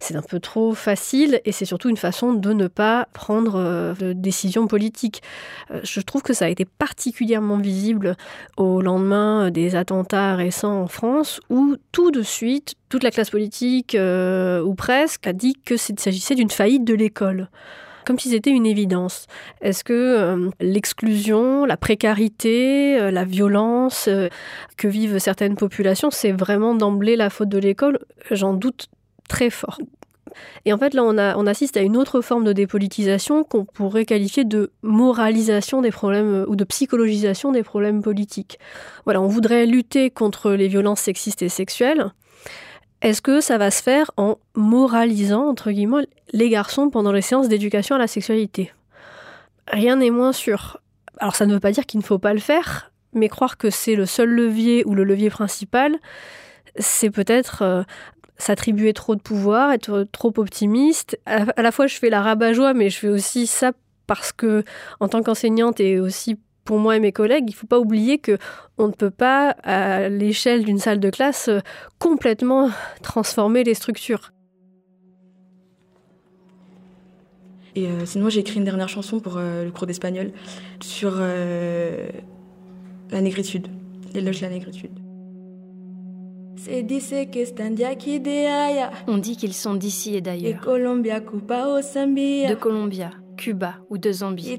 C'est un peu trop facile, et c'est surtout une façon de ne pas prendre euh, de décisions politiques. Euh, je trouve que ça a été particulièrement particulièrement visible au lendemain des attentats récents en France, où tout de suite, toute la classe politique, euh, ou presque, a dit que s'agissait d'une faillite de l'école comme si c'était une évidence. Est-ce que euh, l'exclusion, la précarité, euh, la violence que vivent certaines populations, c'est vraiment d'emblée la faute de l'école? J'en doute très fort. Et en fait, là, on, assiste à une autre forme de dépolitisation qu'on pourrait qualifier de moralisation des problèmes euh, ou de psychologisation des problèmes politiques. Voilà, on voudrait lutter contre les violences sexistes et sexuelles. Est-ce que ça va se faire en moralisant, entre guillemets, les garçons pendant les séances d'éducation à la sexualité? Rien n'est moins sûr. Alors ça ne veut pas dire qu'il ne faut pas le faire, mais croire que c'est le seul levier ou le levier principal, c'est peut-être euh, s'attribuer trop de pouvoir, être trop optimiste. À, la fois, je fais la rabat-joie, mais je fais aussi ça parce que, en tant qu'enseignante et aussi pour moi et mes collègues, il ne faut pas oublier que on ne peut pas, à l'échelle d'une salle de classe, complètement transformer les structures. Et euh, sinon, j'ai écrit une dernière chanson pour euh, le cours d'espagnol sur euh, la négritude, l'éloge de la négritude. On dit qu'ils sont d'ici et d'ailleurs. De Colombia, Cuba ou de Zambie.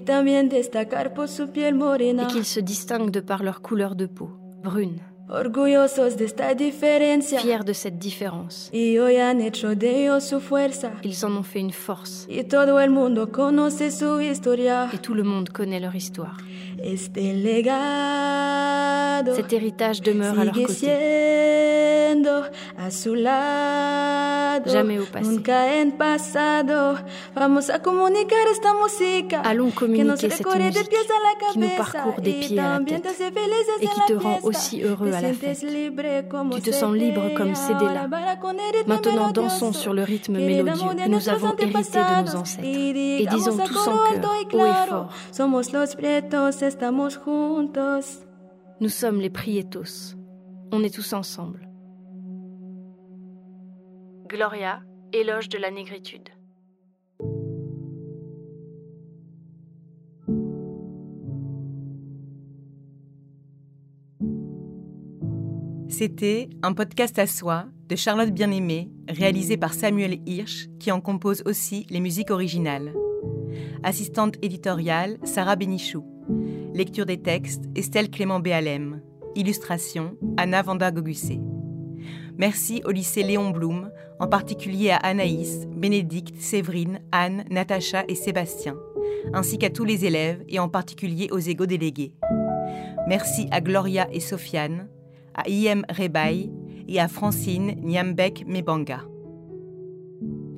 Et qu'ils se distinguent de par leur couleur de peau, brune. Fiers de cette différence. Ils en ont fait une force. Et tout le monde connaît leur histoire. Cet héritage demeure à leur côté. Jamais au passé. Allons communiquer cette musique qui nous parcourt des pieds à la tête et qui te rend aussi heureux à la fête. Tu te sens libre comme Cédéla. Maintenant, dansons sur le rythme mélodieux que nous avons hérité de nos ancêtres. Et disons tous en cœur, haut et fort. Nous sommes les Prietos. On est tous ensemble. Gloria, éloge de la négritude. C'était un podcast à soi de Charlotte Bien-Aimée, réalisé par Samuel Hirsch, qui en compose aussi les musiques originales. Assistante éditoriale, Sarah Benichou. Lecture des textes, Estelle Clément Béalem. Illustration, Anna Vanda Gogussé. Merci au lycée Léon Blum, en particulier à Anaïs, Bénédicte, Séverine, Anne, Natacha et Sébastien, ainsi qu'à tous les élèves et en particulier aux égaux délégués. Merci à Gloria et Sofiane, à Iem Rebaï et à Francine Niambek Mebanga.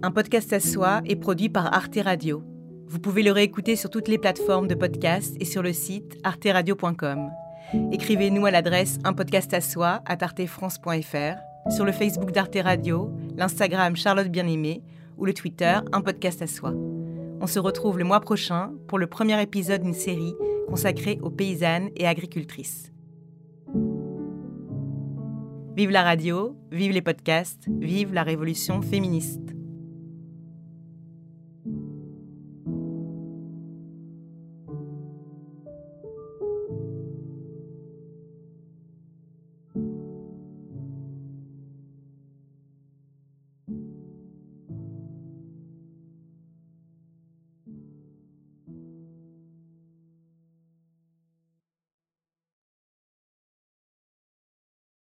Un podcast à soi est produit par Arte Radio. Vous pouvez le réécouter sur toutes les plateformes de podcast et sur le site arteradio.com. Écrivez-nous à l'adresse un podcast à soi à artefrance.fr, sur le Facebook d'Arte Radio, l'Instagram Charlotte Bien-Aimée ou le Twitter un podcast à soi. On se retrouve le mois prochain pour le premier épisode d'une série consacrée aux paysannes et agricultrices. Vive la radio, vive les podcasts, vive la révolution féministe.